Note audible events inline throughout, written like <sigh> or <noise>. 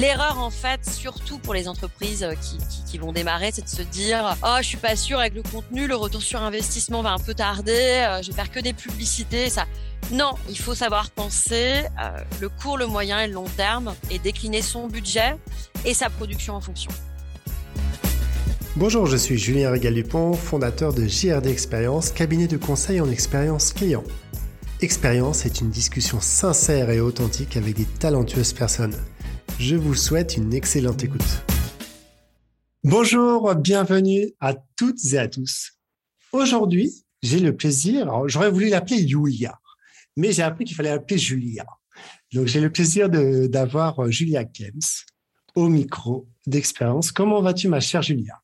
L'erreur, en fait, surtout pour les entreprises qui, qui, vont démarrer, c'est de se dire Oh, je suis pas sûr avec le contenu, le retour sur investissement va un peu tarder, je vais faire que des publicités. Ça, non, il faut savoir penser euh, le court, le moyen et le long terme et décliner son budget et sa production en fonction. Bonjour, je suis Julien Régal-Dupont, fondateur de JRD Expérience, cabinet de conseil en expérience client. Expérience est une discussion sincère et authentique avec des talentueuses personnes. Je vous souhaite une excellente écoute. Bonjour, bienvenue à toutes et à tous. Aujourd'hui, j'ai le plaisir, j'aurais voulu l'appeler Julia, mais j'ai appris qu'il fallait appeler Julia. Donc, j'ai le plaisir d'avoir euh, Julia Kems au micro d'expérience. Comment vas-tu, ma chère Julia?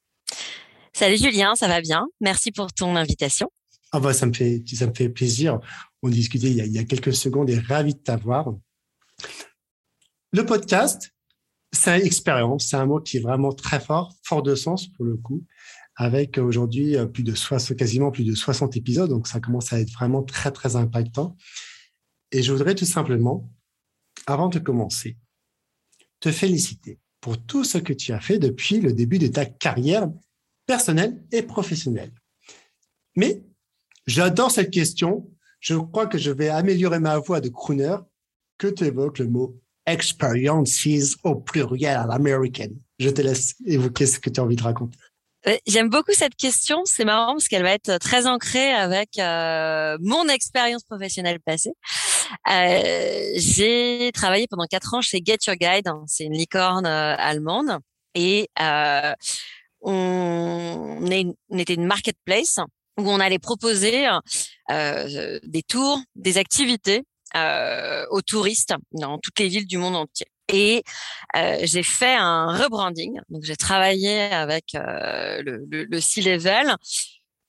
Salut Julien, ça va bien. Merci pour ton invitation. Ah bah, ça me fait, ça me fait plaisir. On discutait il y, a, il y a quelques secondes et ravi de t'avoir. Le podcast, c'est expérience. C'est un mot qui est vraiment très fort, fort de sens pour le coup avec aujourd'hui euh, plus de 60, quasiment plus de 60 épisodes. Donc, ça commence à être vraiment très, très impactant. Et je voudrais tout simplement, avant de commencer, te féliciter pour tout ce que tu as fait depuis le début de ta carrière personnelle et professionnelle. Mais j'adore cette question. Je crois que je vais améliorer ma voix de crooner que tu évoques le mot experiences au pluriel à. Je te laisse évoquer ce que tu as envie de raconter. J'aime beaucoup cette question. C'est marrant parce qu'elle va être très ancrée avec euh, mon expérience professionnelle passée. Euh, j'ai travaillé pendant quatre ans chez Get Your Guide. Hein. c'est une licorne euh, allemande. Et euh, on, était une marketplace où on allait proposer euh, des tours, des activités aux touristes dans toutes les villes du monde entier. Et euh, j'ai fait un rebranding. Donc j'ai travaillé avec euh, le, le, le C-level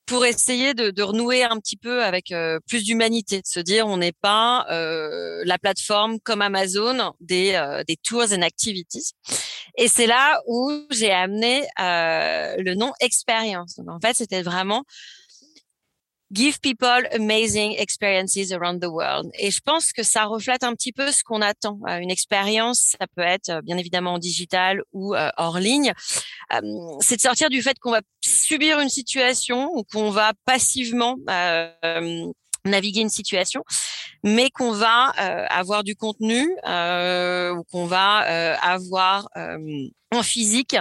pour essayer de, de, renouer un petit peu avec euh, plus d'humanité, de se dire on n'est pas euh, la plateforme comme Amazon des, euh, des tours and activities. Et c'est là où j'ai amené le nom expérience. En fait, c'était vraiment Give people amazing experiences around the world. Et je pense que ça reflète un petit peu ce qu'on attend. Euh, une expérience, ça peut être euh, bien évidemment en digital ou euh, hors ligne. c'est de sortir du fait qu'on va subir une situation ou qu'on va passivement naviguer une situation, mais qu'on va avoir du contenu ou qu'on va avoir en physique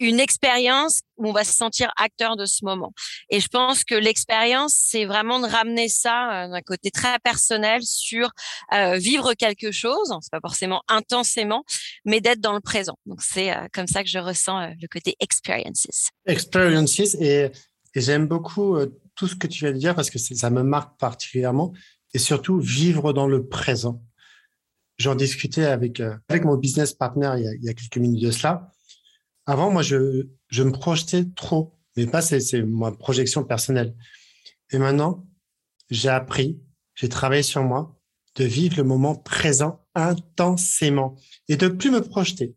une expérience où on va se sentir acteur de ce moment. Et je pense que l'expérience, c'est vraiment de ramener ça euh, d'un côté très personnel sur euh, vivre quelque chose, c'est pas forcément intensément, mais d'être dans le présent. Donc c'est euh, comme ça que je ressens le côté experiences. Experiences et, j'aime beaucoup tout ce que tu viens de dire parce que ça me marque particulièrement et surtout vivre dans le présent. J'en discutais avec avec mon business partner il y a quelques minutes de cela avant, moi, je, je me projetais trop, mais pas c'est ma projection personnelle. Et maintenant, j'ai appris, j'ai travaillé sur moi, de vivre le moment présent intensément et de plus me projeter.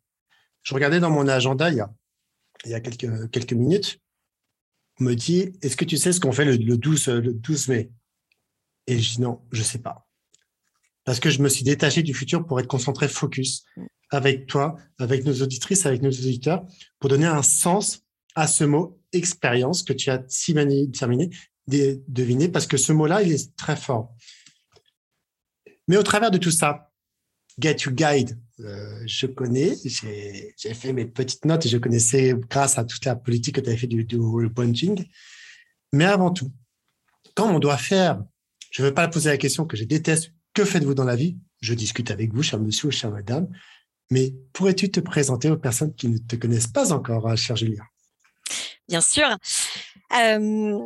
Je regardais dans mon agenda il y a, il y a quelques, quelques minutes, on me dit, est-ce que tu sais ce qu'on fait le, le, 12, le 12 mai? Et je dis non, je sais pas. Parce que je me suis détaché du futur pour être concentré focus avec toi, avec nos auditrices, avec nos auditeurs, pour donner un sens à ce mot expérience que tu as si bien terminé, deviné, parce que ce mot-là, il est très fort. Mais au travers de tout ça, Get You Guide, euh, je connais, j'ai fait mes petites notes et je connaissais grâce à toute la politique que tu avais fait du, du rebranding. Mais avant tout, quand on doit faire, je ne veux pas poser la question que je déteste, que faites-vous dans la vie? Je discute avec vous, cher monsieur ou chère madame. Mais pourrais-tu te présenter aux personnes qui ne te connaissent pas encore, hein, cher Julia? Bien sûr. Euh,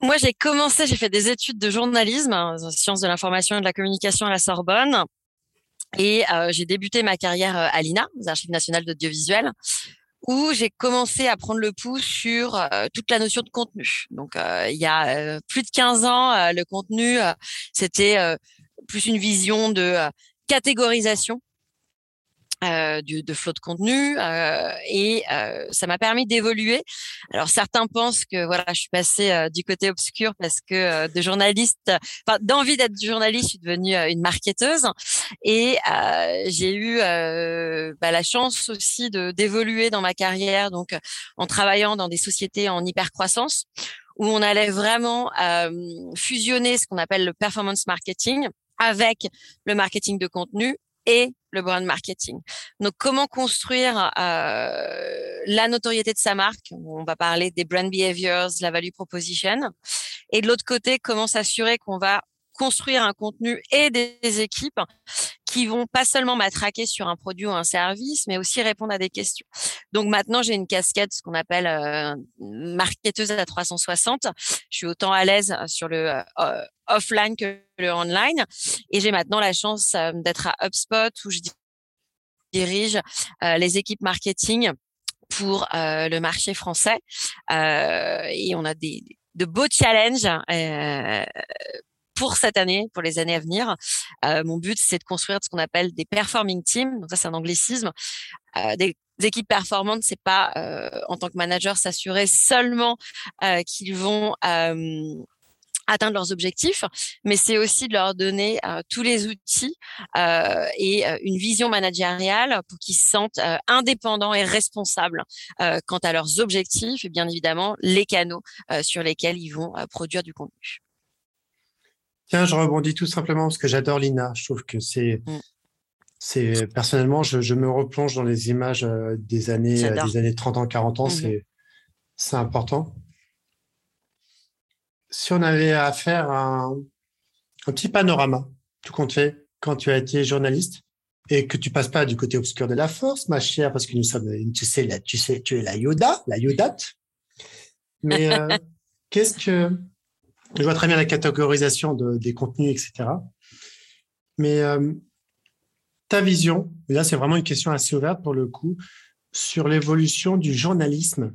moi, j'ai commencé, j'ai fait des études de journalisme, hein, sciences de l'information et de la communication à la Sorbonne. Et euh, j'ai débuté ma carrière euh, à l'INA, aux Archives nationales d'audiovisuel, où j'ai commencé à prendre le pouls sur euh, toute la notion de contenu. Donc, euh, il y a euh, plus de 15 ans, le contenu, c'était plus une vision de catégorisation euh, de flot de contenu euh, et euh, ça m'a permis d'évoluer. Alors certains pensent que voilà, je suis passée euh, du côté obscur parce que euh, de journaliste, enfin d'envie d'être journaliste, je suis devenue une marketeuse et j'ai eu bah, la chance aussi de d'évoluer dans ma carrière, donc en travaillant dans des sociétés en hyper croissance où on allait vraiment fusionner ce qu'on appelle le performance marketing avec le marketing de contenu et le brand marketing. Donc, comment construire euh, la notoriété de sa marque On va parler des brand behaviors, la value proposition. Et de l'autre côté, comment s'assurer qu'on va construire un contenu et des équipes qui vont pas seulement m'attraquer sur un produit ou un service, mais aussi répondre à des questions. Donc maintenant, j'ai une casquette, ce qu'on appelle euh, marketeuse à 360. Je suis autant à l'aise sur le euh, offline que le online, et j'ai maintenant la chance euh, d'être à HubSpot où je dirige euh, les équipes marketing pour le marché français, et on a des de beaux challenges pour cette année, pour les années à venir. Euh, mon but, c'est de construire ce qu'on appelle des performing teams. Donc ça, c'est un anglicisme. Euh, des équipes performantes, c'est pas euh, en tant que manager s'assurer seulement euh, qu'ils vont euh, atteindre leurs objectifs, mais c'est aussi de leur donner euh, tous les outils euh, et euh, une vision managériale pour qu'ils se sentent indépendants et responsables quant à leurs objectifs et bien évidemment les canaux sur lesquels ils vont produire du contenu. Tiens, je rebondis tout simplement parce que j'adore Lina. Je trouve que c'est, mm. c'est personnellement, je, je, me replonge dans les images des années, des années 30 ans, 40 ans. Mm-hmm. C'est, c'est important. Si on avait à faire un, un petit panorama, tout compte fait, quand tu as été journaliste et que tu passes pas du côté obscur de la force, ma chère, parce que nous sommes, tu sais, tu sais, tu es la Yoda, la Yodate. Mais euh, <laughs> qu'est-ce que je vois très bien la catégorisation de, des contenus, etc. Mais euh, ta vision, là c'est vraiment une question assez ouverte pour le coup, sur l'évolution du journalisme.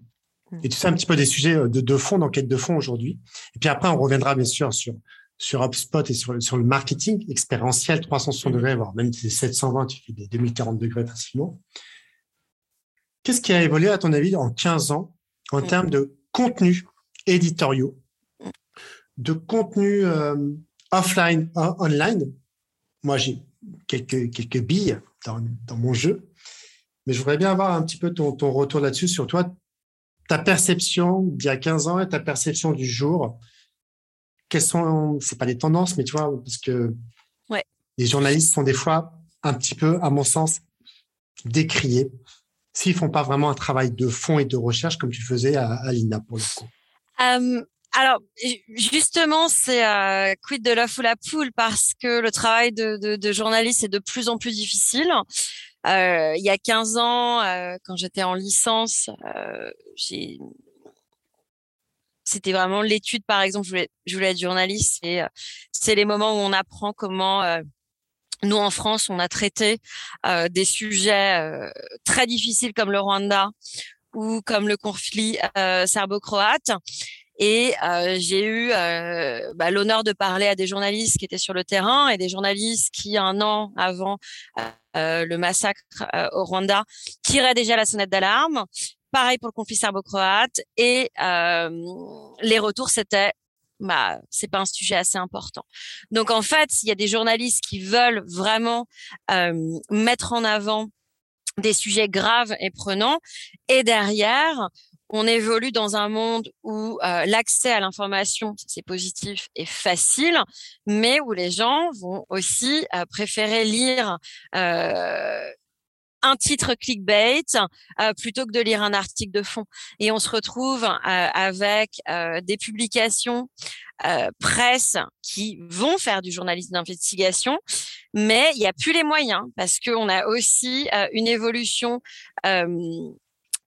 Et tu sais un petit peu des sujets euh, de, de fond, d'enquête de fond aujourd'hui. Et puis après, on reviendra bien sûr sur sur HubSpot et sur, sur le marketing expérientiel 360 degrés, voire même 720, tu fais des 2040 degrés facilement. Qu'est-ce qui a évolué à ton avis en 15 ans en mm. termes de contenus éditoriaux? De contenu euh, offline, online? Moi, j'ai quelques, quelques billes dans, dans, mon jeu, mais je voudrais bien avoir un petit peu ton, ton retour là-dessus sur toi, ta perception d'il y a 15 ans et ta perception du jour. Quelles sont, c'est pas des tendances, mais tu vois, parce que ouais. les journalistes sont des fois un petit peu, à mon sens, décriés s'ils font pas vraiment un travail de fond et de recherche comme tu faisais à, à l'INA pour le coup. Euh, alors justement, c'est euh, quid de la ou la poule? Parce que le travail de, de, de, journaliste est de plus en plus difficile. Euh, il y a 15 ans, euh, quand j'étais en licence, euh, j'ai c'était vraiment l'étude, par exemple, je voulais, je voulais être journaliste. C'est, euh, c'est les moments où on apprend comment euh, nous en France, on a traité des sujets très difficiles comme le Rwanda ou comme le conflit serbo-croate. Et euh, j'ai eu euh, bah, l'honneur de parler à des journalistes qui étaient sur le terrain et des journalistes qui, un an avant euh, le massacre euh, au Rwanda, tiraient déjà la sonnette d'alarme. Pareil pour le conflit serbo-croate. Et euh, les retours, c'était bah, c'est pas un sujet assez important. Donc en fait, il y a des journalistes qui veulent vraiment mettre en avant des sujets graves et prenants. Et derrière, on évolue dans un monde où euh, l'accès à l'information, c'est positif et facile, mais où les gens vont aussi euh, préférer lire euh, un titre clickbait plutôt que de lire un article de fond. Et on se retrouve avec des publications presse qui vont faire du journalisme d'investigation, mais il n'y a plus les moyens parce qu'on a aussi une évolution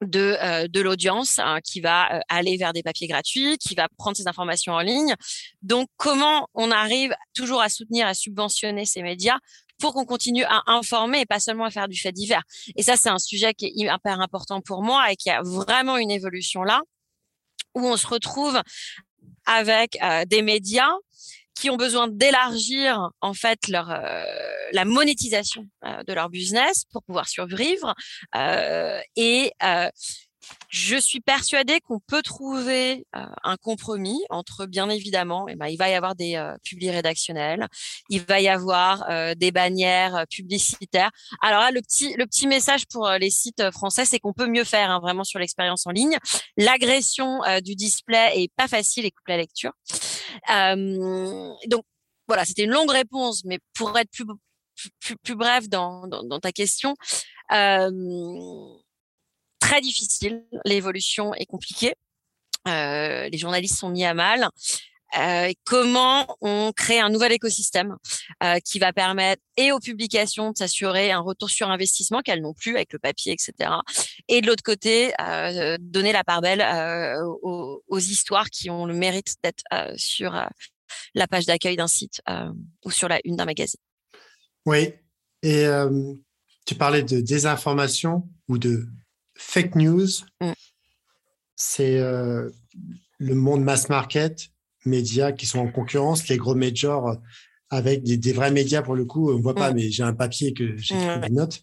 de, euh, de l'audience hein, qui va euh, aller vers des papiers gratuits, qui va prendre ces informations en ligne. Donc, comment on arrive toujours à soutenir, à subventionner ces médias pour qu'on continue à informer et pas seulement à faire du fait divers? Et ça, c'est un sujet qui est hyper important pour moi et qui a vraiment une évolution là, où on se retrouve avec euh, des médias qui ont besoin d'élargir en fait leur euh, la monétisation euh, de leur business pour pouvoir survivre euh, et je suis persuadée qu'on peut trouver un compromis entre, bien évidemment, eh ben, il va y avoir des euh, publics rédactionnels, il va y avoir des bannières publicitaires. Alors là, le petit, le petit message pour les sites français, c'est qu'on peut mieux faire hein, vraiment sur l'expérience en ligne. L'agression du display est pas facile et coupe la lecture. Donc voilà, c'était une longue réponse, mais pour être plus plus, plus bref dans, dans, dans ta question. Euh, très difficile. L'évolution est compliquée. Euh, les journalistes sont mis à mal. Euh, comment on crée un nouvel écosystème euh, qui va permettre et aux publications de s'assurer un retour sur investissement qu'elles n'ont plus avec le papier, etc. Et de l'autre côté, euh, donner la part belle aux, aux, histoires qui ont le mérite d'être sur la page d'accueil d'un site ou sur la une d'un magazine. Oui, et tu parlais de désinformation ou de fake news, mm. c'est le monde mass market, médias qui sont en concurrence, les gros majors avec des, vrais médias pour le coup. On ne voit pas, mm. mais j'ai un papier que j'ai mm. des notes.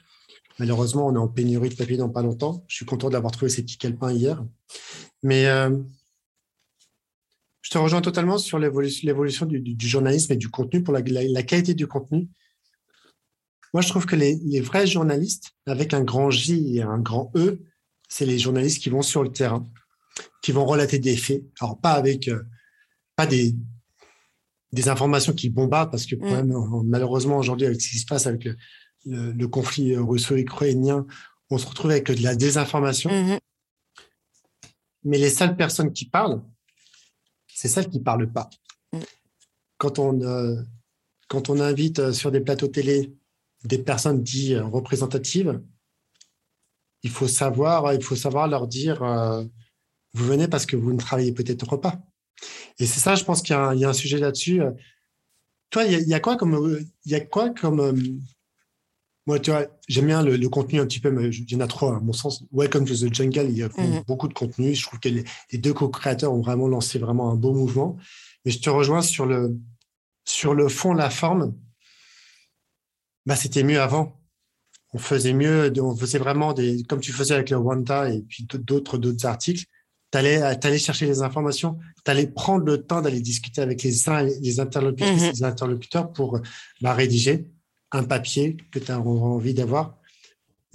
Malheureusement, on est en pénurie de papier dans pas longtemps. Je suis content d'avoir trouvé ces petits calepins hier. Mais euh, je te rejoins totalement sur l'évolution du, du, journalisme et du contenu pour la, la qualité du contenu. Moi, je trouve que les, les, vrais journalistes, avec un grand J et un grand E, c'est les journalistes qui vont sur le terrain, qui vont relater des faits. Alors, pas avec, euh, pas des, des informations qui bombardent, parce que mm. malheureusement, aujourd'hui, avec ce qui se passe avec le, le, conflit russo-ukrainien, on se retrouve avec de la désinformation. Mm-hmm. Mais les seules personnes qui parlent, c'est celles qui parlent pas. Mm. Quand on, euh, quand on invite euh, sur des plateaux télé des personnes dites euh, représentatives, il faut savoir, il faut savoir leur dire, euh, vous venez parce que vous ne travaillez peut-être pas. Et c'est ça, je pense qu'il y, y, a un sujet là-dessus. Toi, il y, a, quoi comme, il y a quoi comme, euh, moi, tu vois, j'aime bien le, contenu un petit peu, mais il y en a trop à mon sens. Welcome to the Jungle, il y a mhm. beaucoup de contenu. Je trouve que les, les deux co-créateurs ont vraiment lancé vraiment un beau mouvement. Mais je te rejoins sur le, sur le fond, la forme bah, c'était mieux avant. On faisait mieux, on faisait vraiment des, comme tu faisais avec le Wanda et puis d'autres, d'autres articles. Tu allais, allais, chercher les informations, tu allais prendre le temps d'aller discuter avec les, les interlocuteurs, mhm. les interlocuteurs pour bah, rédiger un papier que tu as envie d'avoir.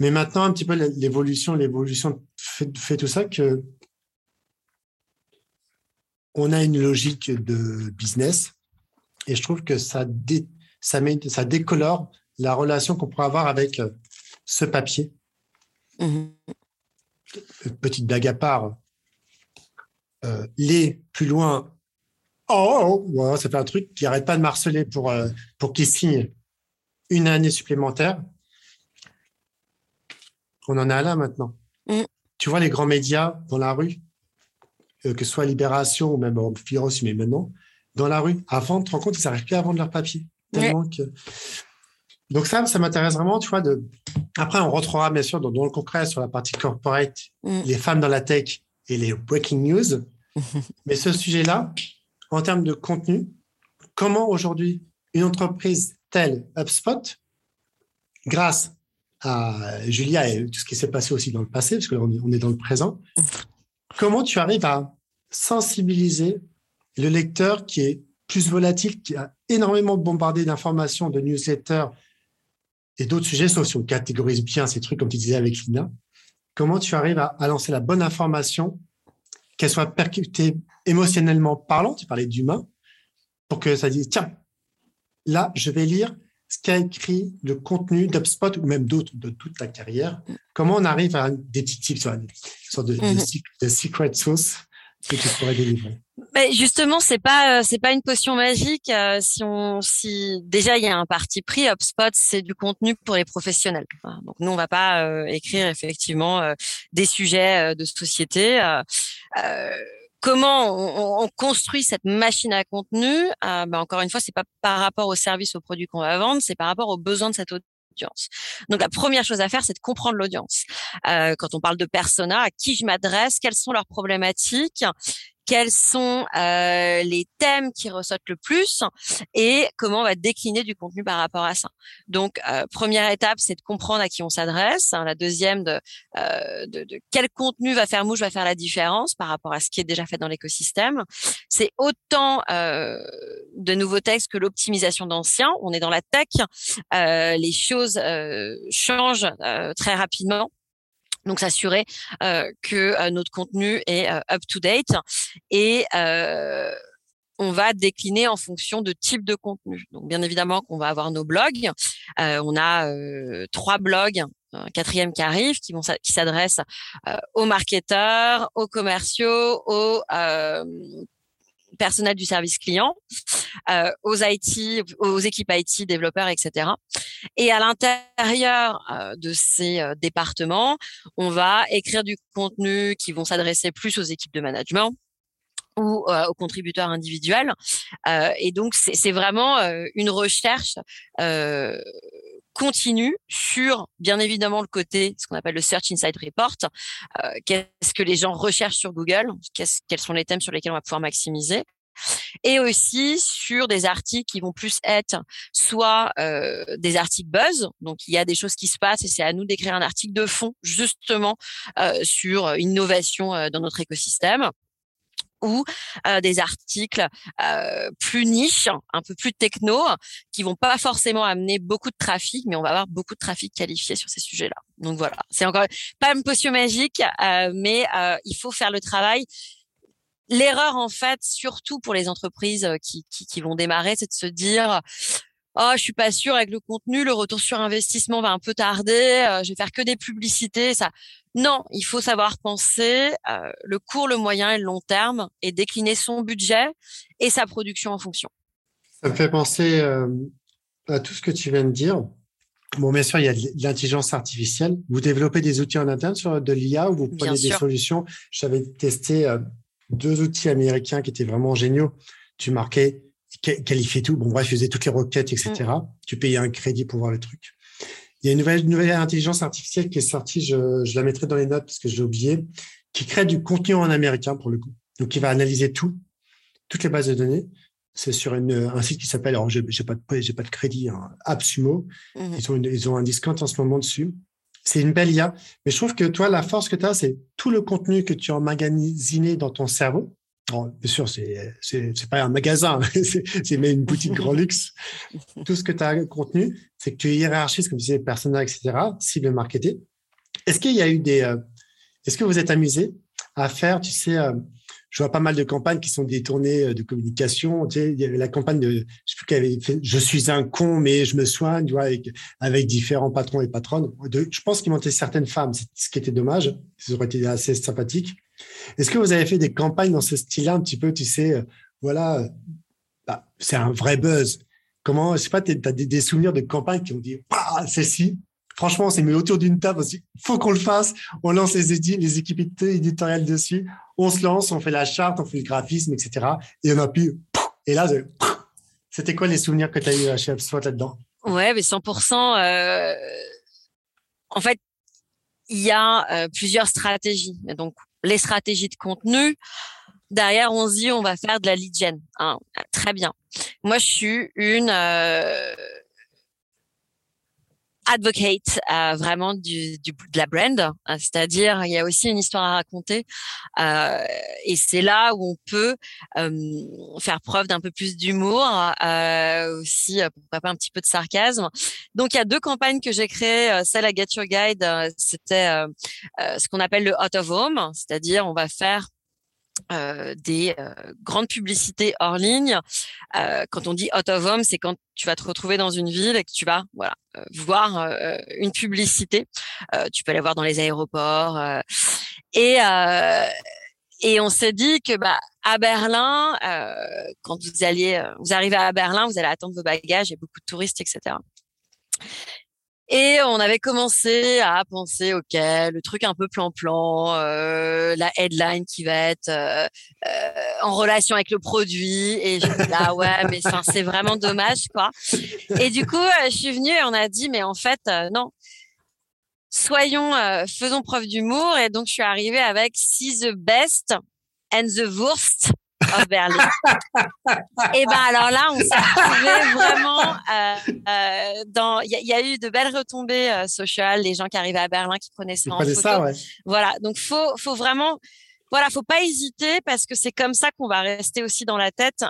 Mais maintenant, un petit peu l'évolution, l'évolution fait, fait, tout ça que on a une logique de business et je trouve que ça, dé, ça, met, ça décolore la relation qu'on pourrait avoir avec ce papier. Mmh. Petite blague à part. Euh, les plus loin, oh, oh ça fait un truc qui n'arrête pas de marceler pour, euh, pour qu'il signe une année supplémentaire. On en est là maintenant. Mmh. Tu vois les grands médias dans la rue, que ce soit Libération ou même Figaro, mais maintenant, dans la rue, avant, tu te rends compte qu'ils n'arrivent plus à vendre leur papier. Tellement que donc ça, ça m'intéresse vraiment, tu vois. De... Après, on rentrera bien sûr dans, le concret sur la partie corporate, mm. les femmes dans la tech et les breaking news. <laughs> Mais ce sujet-là, en termes de contenu, comment aujourd'hui une entreprise telle HubSpot, grâce à Julia et tout ce qui s'est passé aussi dans le passé, parce qu'on est, on est dans le présent, <laughs> comment tu arrives à sensibiliser le lecteur qui est plus volatile, qui a énormément bombardé d'informations, de newsletters, et d'autres sujets, sauf si on catégorise bien ces trucs, comme tu disais avec Lina. Comment tu arrives à, lancer la bonne information, qu'elle soit percutée émotionnellement parlant, tu parlais d'humain, pour que ça dise, tiens, là, je vais lire ce qu'a écrit le contenu d'UpSpot ou même d'autres de toute ta carrière. Comment on arrive à des petits tips, une sorte de, mm-hmm. de secret sauce que tu pourrais délivrer mais justement, c'est pas euh, c'est pas une potion magique. Euh, si on si déjà il y a un parti pris, HubSpot c'est du contenu pour les professionnels. Donc nous on va pas euh, écrire effectivement des sujets de société. Comment on, on, construit cette machine à contenu ben Encore une fois, c'est pas par rapport au service, au produit qu'on va vendre, c'est par rapport aux besoins de cette audience. Donc la première chose à faire, c'est de comprendre l'audience. Euh, quand on parle de persona, à qui je m'adresse, quelles sont leurs problématiques, quels sont euh, les thèmes qui ressortent le plus et comment on va décliner du contenu par rapport à ça. Donc, euh, première étape, c'est de comprendre à qui on s'adresse. Hein, la deuxième, de, euh, de, de, quel contenu va faire mouche, va faire la différence par rapport à ce qui est déjà fait dans l'écosystème. C'est autant euh, de nouveaux textes que l'optimisation d'anciens. On est dans la tech, euh, les choses euh, changent très rapidement. Donc s'assurer euh, que euh, notre contenu est euh, up to date et on va décliner en fonction de type de contenu. Donc bien évidemment qu'on va avoir nos blogs. on a trois blogs un quatrième qui arrive, qui vont qui s'adresse aux marketeurs, aux commerciaux, aux personnel du service client, euh, aux IT, aux équipes IT, développeurs, etc. Et à l'intérieur euh, de ces euh, départements, on va écrire du contenu qui vont s'adresser plus aux équipes de management ou aux contributeurs individuels. et donc, c'est vraiment une recherche continue sur, bien évidemment, le côté, ce qu'on appelle le Search Insight Report. Qu'est-ce que les gens recherchent sur Google? Quels sont les thèmes sur lesquels on va pouvoir maximiser? Et aussi sur des articles qui vont plus être soit des articles buzz, donc il y a des choses qui se passent et c'est à nous d'écrire un article de fond justement euh, sur innovation dans notre écosystème ou des articles plus niches, un peu plus techno, qui vont pas forcément amener beaucoup de trafic, mais on va avoir beaucoup de trafic qualifié sur ces sujets-là. Donc voilà, c'est encore pas une potion magique, mais il faut faire le travail l'erreur en fait, surtout pour les entreprises euh, qui, qui, qui vont démarrer, c'est de se dire oh je suis pas sûr avec le contenu, le retour sur investissement va un peu tarder, euh, je vais faire que des publicités, ça. Non, il faut savoir penser euh, le court, le moyen et le long terme et décliner son budget et sa production en fonction. Ça me fait penser à tout ce que tu viens de dire. Bon, bien sûr, il y a de l'intelligence artificielle. Vous développez des outils en interne sur de l'IA ou vous prenez des solutions? J'avais testé deux outils américains qui étaient vraiment géniaux. Tu marquais, qualifiais tout. Bon, bref, tu faisais toutes les requêtes, etc. Mm. Tu payais un crédit pour voir le truc. Il y a une nouvelle, nouvelle intelligence artificielle qui est sortie, je, je la mettrai dans les notes parce que j'ai oublié, qui crée du contenu en américain pour le coup. Donc, qui va analyser tout, toutes les bases de données. C'est sur une, un site qui s'appelle, alors j'ai pas de, j'ai pas de crédit, hein, AppSumo. Mm. Ils ont ils ont un discount en ce moment dessus. C'est une belle IA. Mais je trouve que toi, la force que tu as, c'est tout le contenu que tu as emmagasiné dans ton cerveau. bien sûr, c'est c'est pas un magasin, <laughs> c'est même une boutique grand luxe. <laughs> Tout ce que tu as contenu, c'est que tu hiérarchises, comme tu disais, personnel, etc., cible marketé. Est-ce qu'il y a eu des... Euh, est-ce que vous êtes amusé à faire, tu sais, euh, je vois pas mal de campagnes qui sont détournées euh, de communication. Tu sais, il y avait la campagne de, je sais plus qu'elle avait fait, je suis un con, mais je me soigne, tu vois, avec, avec différents patrons et patronnes. Je pense qu'ils montaient certaines femmes, ce qui était dommage. Ça aurait été assez sympathique. Est-ce que vous avez fait des campagnes dans ce style-là, un petit peu, tu sais, euh, voilà, bah, c'est un vrai buzz. Comment, je sais pas, tu as des, souvenirs de campagnes qui ont dit, ah, celle-ci, franchement, on s'est mis autour d'une table aussi. Faut qu'on le fasse. On lance les équipes éditoriales dessus on se lance, on fait la charte, on fait le graphisme, etc. Et on a pu. Et là, c'était quoi les souvenirs que tu as eu chez HubSpot là-dedans? Ouais, mais 100%. Euh, en fait, il y a euh, plusieurs stratégies. Donc, les stratégies de contenu. Derrière, on se dit, on va faire de la lead gen. Hein. Très bien. Moi, je suis une euh, advocate euh, vraiment du, du, de la brand, hein, c'est-à-dire il y a aussi une histoire à raconter euh, et c'est là où on peut euh, faire preuve d'un peu plus d'humour, euh, aussi pourquoi pas un petit peu de sarcasme. Donc il y a deux campagnes que j'ai créées, celle à Get Your Guide, c'était ce qu'on appelle le out of home, c'est-à-dire on va faire euh, des euh, grandes publicités hors ligne. Euh, quand on dit out of home, c'est quand tu vas te retrouver dans une ville et que tu vas voilà voir une publicité. tu peux la voir dans les aéroports et et on s'est dit que bah à Berlin, quand vous alliez, vous arrivez à Berlin, vous allez attendre vos bagages, il y a beaucoup de touristes, etc. Et on avait commencé à penser, ok, le truc un peu plan-plan, euh, la headline qui va être euh, euh, en relation avec le produit. Et je me là, ouais, mais c'est vraiment dommage, quoi. Et du coup, je suis venue et on a dit, mais en fait, non. Soyons, faisons preuve d'humour. Et donc, je suis arrivée avec See the best and the Wurst of Berlin. et ben alors là, on s'est retrouvé vraiment euh, euh, dans. Il y, a eu de belles retombées euh, sociales, les gens qui arrivaient à Berlin, qui prenaient ça en photo. Ça, ouais. Voilà, donc faut faut vraiment. Voilà, faut pas hésiter parce que c'est comme ça qu'on va rester aussi dans la tête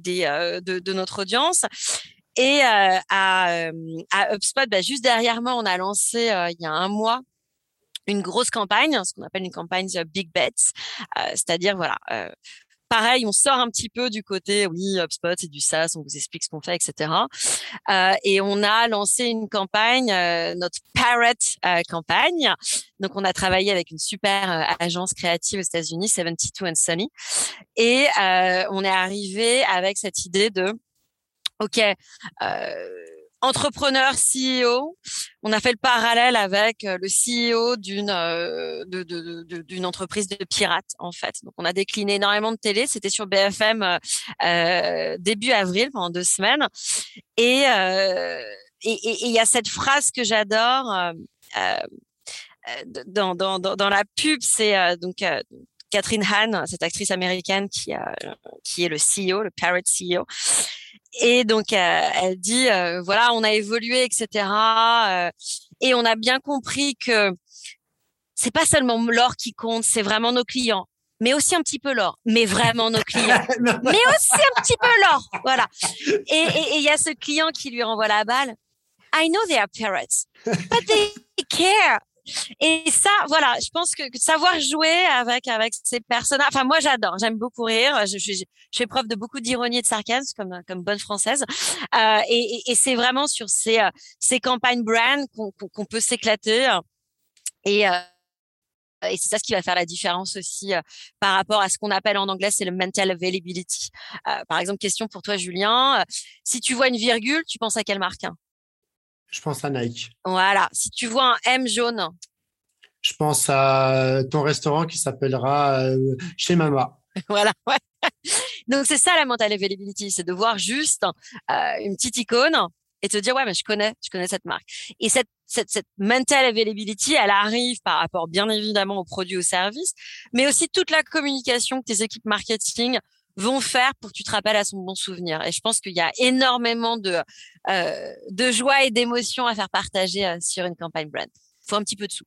des, de, de, notre audience. Et à, à HubSpot, bah, juste derrière moi, on a lancé il y a un mois une grosse campagne, ce qu'on appelle une campagne Big Bets, c'est-à-dire voilà, pareil, on sort un petit peu du côté, oui, HubSpot, c'est du SaaS, on vous explique ce qu'on fait, etc. Euh, et on a lancé une campagne, euh, notre Parrot euh, campagne. Donc, on a travaillé avec une super agence créative aux États-Unis, 72 and Sunny. Et on est arrivé avec cette idée de, OK, entrepreneur CEO. On a fait le parallèle avec euh, le CEO d'une euh, d'une entreprise de pirates en fait. Donc on a décliné énormément de télé. C'était sur BFM euh, début avril pendant deux semaines. Et et il y a cette phrase que j'adore dans, dans, dans, la pub, c'est donc Catherine Hahn, cette actrice américaine qui, qui est le CEO, le Parrot CEO, et donc, euh, elle dit, euh, voilà, on a évolué, etc. Euh, et on a bien compris que c'est pas seulement l'or qui compte, c'est vraiment nos clients. Mais aussi un petit peu l'or, mais vraiment nos clients. <laughs> mais aussi un petit peu l'or, voilà. Et il y a ce client qui lui renvoie la balle. I know they are parrots, but they care. Et ça, voilà, je pense que, savoir jouer avec avec ces personnages. Enfin, moi, j'adore. J'aime beaucoup rire. Je, je, fais preuve de beaucoup d'ironie et de sarcasme, comme comme bonne française. Euh, et, et, c'est vraiment sur ces euh, ces campagnes brand qu'on peut s'éclater. Et euh, et c'est ça ce qui va faire la différence aussi euh, par rapport à ce qu'on appelle en anglais, c'est le mental availability. Euh, par exemple, question pour toi, Julien. si tu vois une virgule, tu penses à quelle marque hein? Je pense à Nike. Voilà. Si tu vois un M jaune. Je pense à ton restaurant qui s'appellera euh, Chez Mama. <laughs> voilà. <laughs> Donc c'est ça la mental availability, c'est de voir juste euh, une petite icône et te dire ouais mais je connais, je connais cette marque. Et cette cette, cette mental availability, elle arrive par rapport bien évidemment aux produits, aux services, mais aussi toute la communication que tes équipes marketing vont faire pour que tu te rappelles à son bon souvenir. Et je pense qu'il y a énormément de, euh, de joie et d'émotion à faire partager euh, sur une campagne brand. Il faut un petit peu de sous.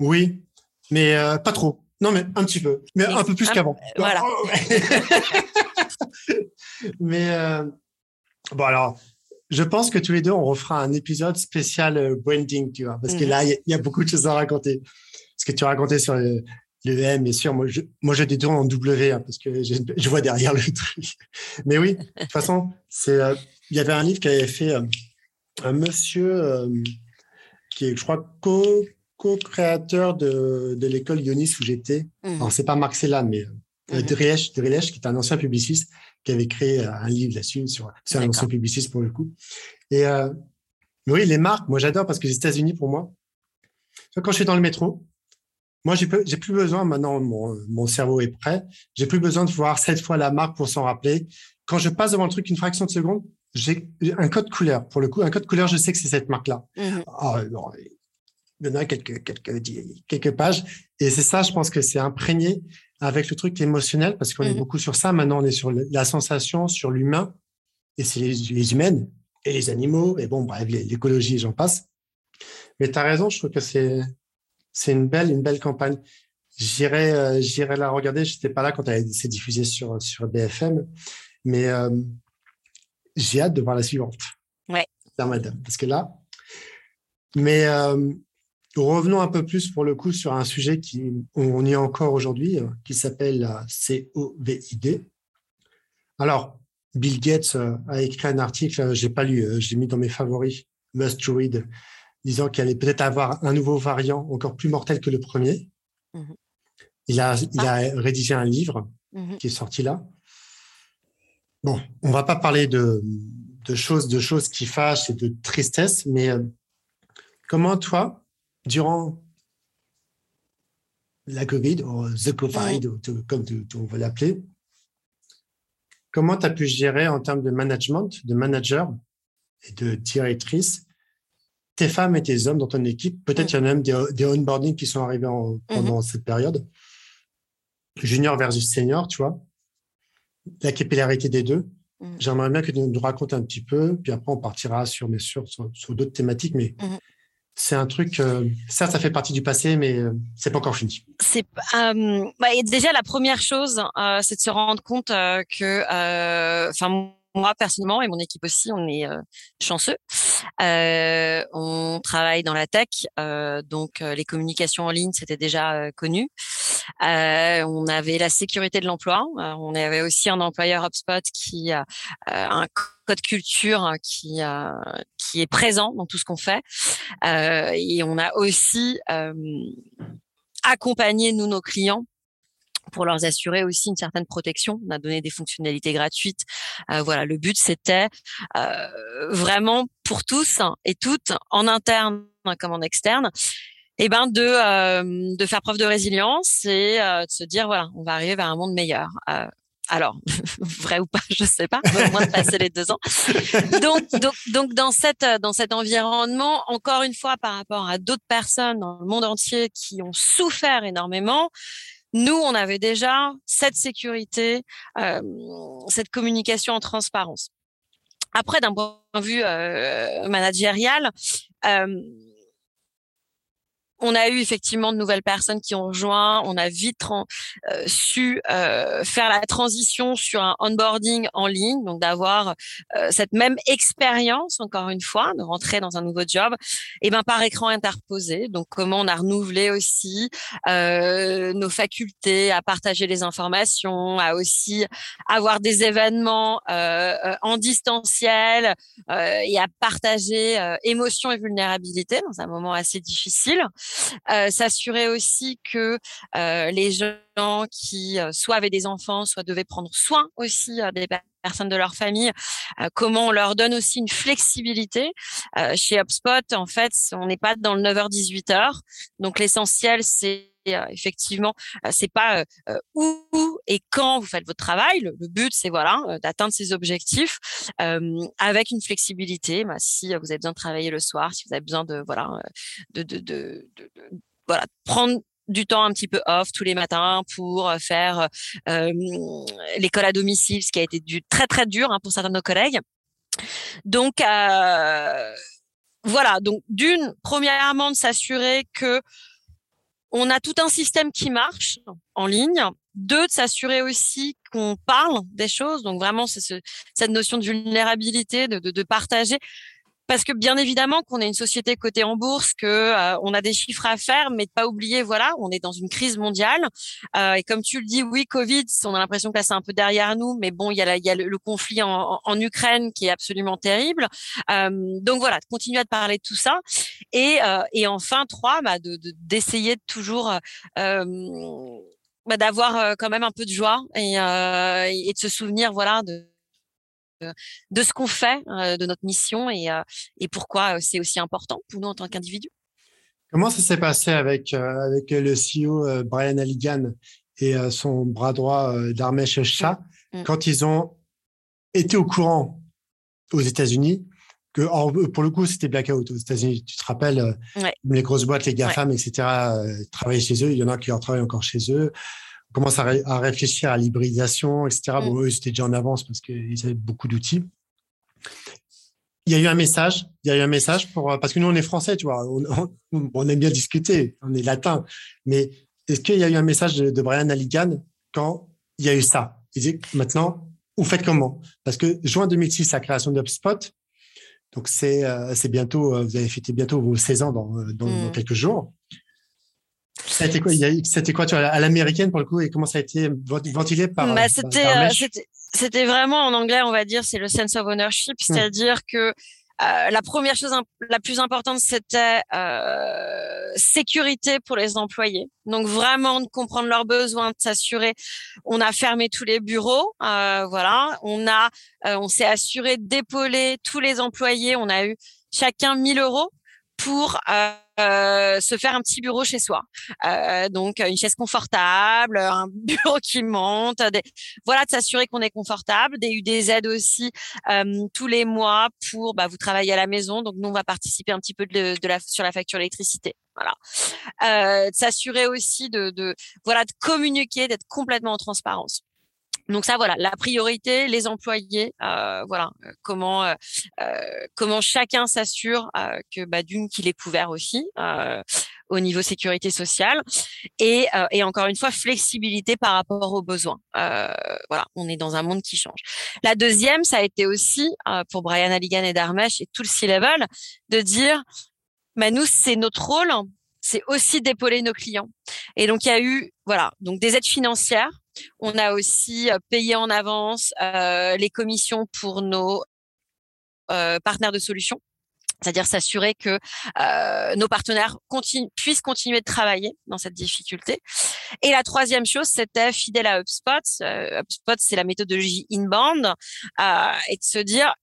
Oui, mais euh, pas trop. Non, mais un petit peu. Mais un peu plus qu'avant. Voilà. <laughs> mais bon, alors, je pense que tous les deux, on refera un épisode spécial branding, tu vois, parce que mhm. là, il y, a beaucoup de choses à raconter. Ce que tu racontais sur le M, bien sûr. Moi, je, moi, je détourne en W hein, parce que je, vois derrière le truc. <laughs> Mais oui, de toute façon, c'est. Euh, il y avait un livre qui avait fait euh, un monsieur euh, qui est, je crois, co co-créateur de, de l'école Ionis où j'étais. Mmh. Alors, c'est pas Marc Celan, mais mmh. Qui est un ancien publiciste, qui avait créé un livre là-dessus sur. C'est un ancien publiciste pour le coup. Et oui, les marques, moi, j'adore parce que les États-Unis, pour moi, quand je suis dans le métro, moi, j'ai plus besoin maintenant, mon, mon cerveau est prêt. J'ai plus besoin de voir cette fois la marque pour s'en rappeler. Quand je passe devant le truc une fraction de seconde, j'ai un code couleur. Pour le coup, un code couleur, je sais que c'est cette marque-là. Mmh. Ah, il y en a quelques, quelques, quelques pages. Et c'est ça, je pense que c'est imprégné avec le truc émotionnel parce qu'on est mmh. beaucoup sur ça. Maintenant, on est sur la sensation, sur l'humain et c'est les, les, humaines et les animaux et bon, bref, l'écologie, j'en passe. Mais tu as raison, je trouve que c'est, c'est une belle, une belle campagne. J'irai, euh, j'irai la regarder. J'étais pas là quand elle s'est diffusée sur sur BFM, mais euh, j'ai hâte de voir la suivante. Ouais. Madame, parce que là, mais euh, revenons un peu plus pour le coup sur un sujet qui on y est encore aujourd'hui, qui s'appelle la COVID. Alors, Bill Gates a écrit un article, j'ai pas lu, j'ai mis dans mes favoris, must read, disant qu'il allait peut-être avoir un nouveau variant encore plus mortel que le premier. Mhm. Il, a, il a ah. rédigé un livre mhm. qui est sorti là. Bon, on va pas parler de, de choses, de choses qui fâchent et de tristesse, mais euh, comment toi, durant la Covid, ou The Covid, comme on va l'appeler, comment tu as pu gérer en termes de management, de manager et de directrice tes femmes et tes hommes dans ton équipe. Peut-être qu'il y a même des, des onboarding qui sont arrivés pendant mhm. cette période. junior versus senior, tu vois, la capillarité des deux. Mm. J'aimerais bien que tu nous racontes un petit peu, puis après on partira sur, mais sur, sur, d'autres thématiques, mais mm. c'est un truc, euh, ça, ça fait partie du passé, mais euh, c'est pas encore fini. C'est euh, bah, déjà la première chose, c'est de se rendre compte que, enfin moi personnellement et mon équipe aussi, on est euh, chanceux. Euh, on travaille dans la tech, euh, donc les communications en ligne c'était déjà connu. on avait la sécurité de l'emploi. on avait aussi un employeur HubSpot qui a un code culture hein, qui qui est présent dans tout ce qu'on fait. et on a aussi accompagné nous nos clients pour leur assurer aussi une certaine protection. On a donné des fonctionnalités gratuites. Euh, voilà, le but c'était euh, vraiment pour tous et toutes, en interne comme en externe, et eh ben de euh, de faire preuve de résilience et de se dire voilà, on va arriver vers un monde meilleur. alors, <laughs> vrai ou pas, je sais pas, au moins de passer les deux ans. Donc, donc, donc, dans cette, dans cet environnement, encore une fois, par rapport à d'autres personnes dans le monde entier qui ont souffert énormément, nous, on avait déjà cette sécurité, cette communication en transparence. Après, d'un point de vue managérial, on a eu effectivement de nouvelles personnes qui ont rejoint. On a vite euh, su euh, faire la transition sur un onboarding en ligne, donc d'avoir euh, cette même expérience encore une fois, de rentrer dans un nouveau job, et ben par écran interposé. Donc comment on a renouvelé aussi nos facultés à partager les informations, à aussi avoir des événements en distanciel et à partager émotions et vulnérabilité dans un moment assez difficile. Euh, s'assurer aussi que euh, les gens qui euh, soit avaient des enfants, soit devaient prendre soin aussi des personnes de leur famille, comment on leur donne aussi une flexibilité. chez HubSpot, en fait, on n'est pas dans le 9h-18h. Donc l'essentiel, c'est effectivement, c'est pas où et quand vous faites votre travail. Le, but, c'est voilà d'atteindre ces objectifs avec une flexibilité. Bah, si vous avez besoin de travailler le soir, si vous avez besoin de voilà de, de, de, de voilà prendre du temps un petit peu off tous les matins pour faire l'école à domicile, ce qui a été du, très très dur hein, pour certains de nos collègues. Donc euh, voilà, donc d'une premièrement de s'assurer que on a tout un système qui marche en ligne. Deux, de s'assurer aussi qu'on parle des choses. Donc vraiment, c'est ce, cette notion de vulnérabilité, de, de, de partager parce que bien évidemment qu'on est une société cotée en bourse, que euh, on a des chiffres à faire, mais de pas oublier, voilà, on est dans une crise mondiale. Euh, et comme tu le dis, oui, Covid, on a l'impression que là c'est un peu derrière nous, mais bon, il y a, il y a le, conflit en, en, Ukraine qui est absolument terrible. Euh, donc voilà, continuer à parler de tout ça. Et, euh, et enfin, trois, bah, de d'essayer de, toujours euh, bah, d'avoir quand même un peu de joie et, et de se souvenir, voilà, de de ce qu'on fait, euh, de notre mission et, euh, et pourquoi euh, c'est aussi important pour nous en tant qu'individus. Comment ça s'est passé avec, avec le CEO Brian Halligan et son bras droit Dharmesh Shah mm. Mm. quand ils ont été au courant aux États-Unis que pour le coup c'était blackout aux États-Unis. Tu te rappelles les grosses boîtes, les GAFAM, etc. travaillaient chez eux. Il y en a qui en travaillent encore chez eux commence à, à, réfléchir à l'hybridation, etc. Bon, mm. eux, c'était déjà en avance parce qu'ils avaient beaucoup d'outils. Il y a eu un message, il y a eu un message pour, parce que nous, on est français, tu vois, on, on, aime bien discuter, on est latin. Mais est-ce qu'il y a eu un message de, Brian Halligan quand il y a eu ça? Il dit, maintenant, vous faites comment? Parce que juin 2006, la création d'HubSpot, donc c'est, euh, bientôt, euh, vous avez fêté bientôt vos 16 ans dans, dans, dans mm. quelques jours. C'était quoi, c'était quoi tu vois, à l'américaine pour le coup et comment ça a été ventilé par bah, euh, C'était c'était vraiment en anglais, on va dire, c'est le sense of ownership, hmm. c'est-à-dire que euh, la première chose la plus importante, c'était euh, sécurité pour les employés. Donc vraiment de comprendre leurs besoins, de s'assurer. On a fermé tous les bureaux, euh, voilà. On a, euh, on s'est assuré d'épauler tous les employés. On a eu chacun 1000 euros pour euh, se faire un petit bureau chez soi. Euh, donc une chaise confortable, un <laughs> bureau qui monte, des... voilà, de s'assurer qu'on est confortable, des, aides aussi euh, tous les mois pour bah, vous travailler à la maison. Donc nous on va participer un petit peu de, de la sur la facture d'électricité. Voilà, euh, de s'assurer aussi de, de voilà de communiquer, d'être complètement en transparence. Donc ça, voilà, la priorité, les employés, euh, voilà, euh, comment euh, euh, comment chacun s'assure euh, que bah, d'une qu'il est couvert aussi au niveau sécurité sociale et, et encore une fois flexibilité par rapport aux besoins. voilà, on est dans un monde qui change. La deuxième, ça a été aussi pour Brian Halligan et Darmesh et tout le C-level de dire, bah, nous c'est notre rôle, c'est aussi d'épauler nos clients. Et donc il y a eu voilà donc des aides financières on a aussi euh, payé en avance euh, les commissions pour nos euh, partenaires de solutions c'est-à-dire s'assurer que nos partenaires puissent continuer de travailler dans cette difficulté. Et la troisième chose, c'était fidèle à HubSpot. HubSpot, c'est la méthodologie inbound, et de se dire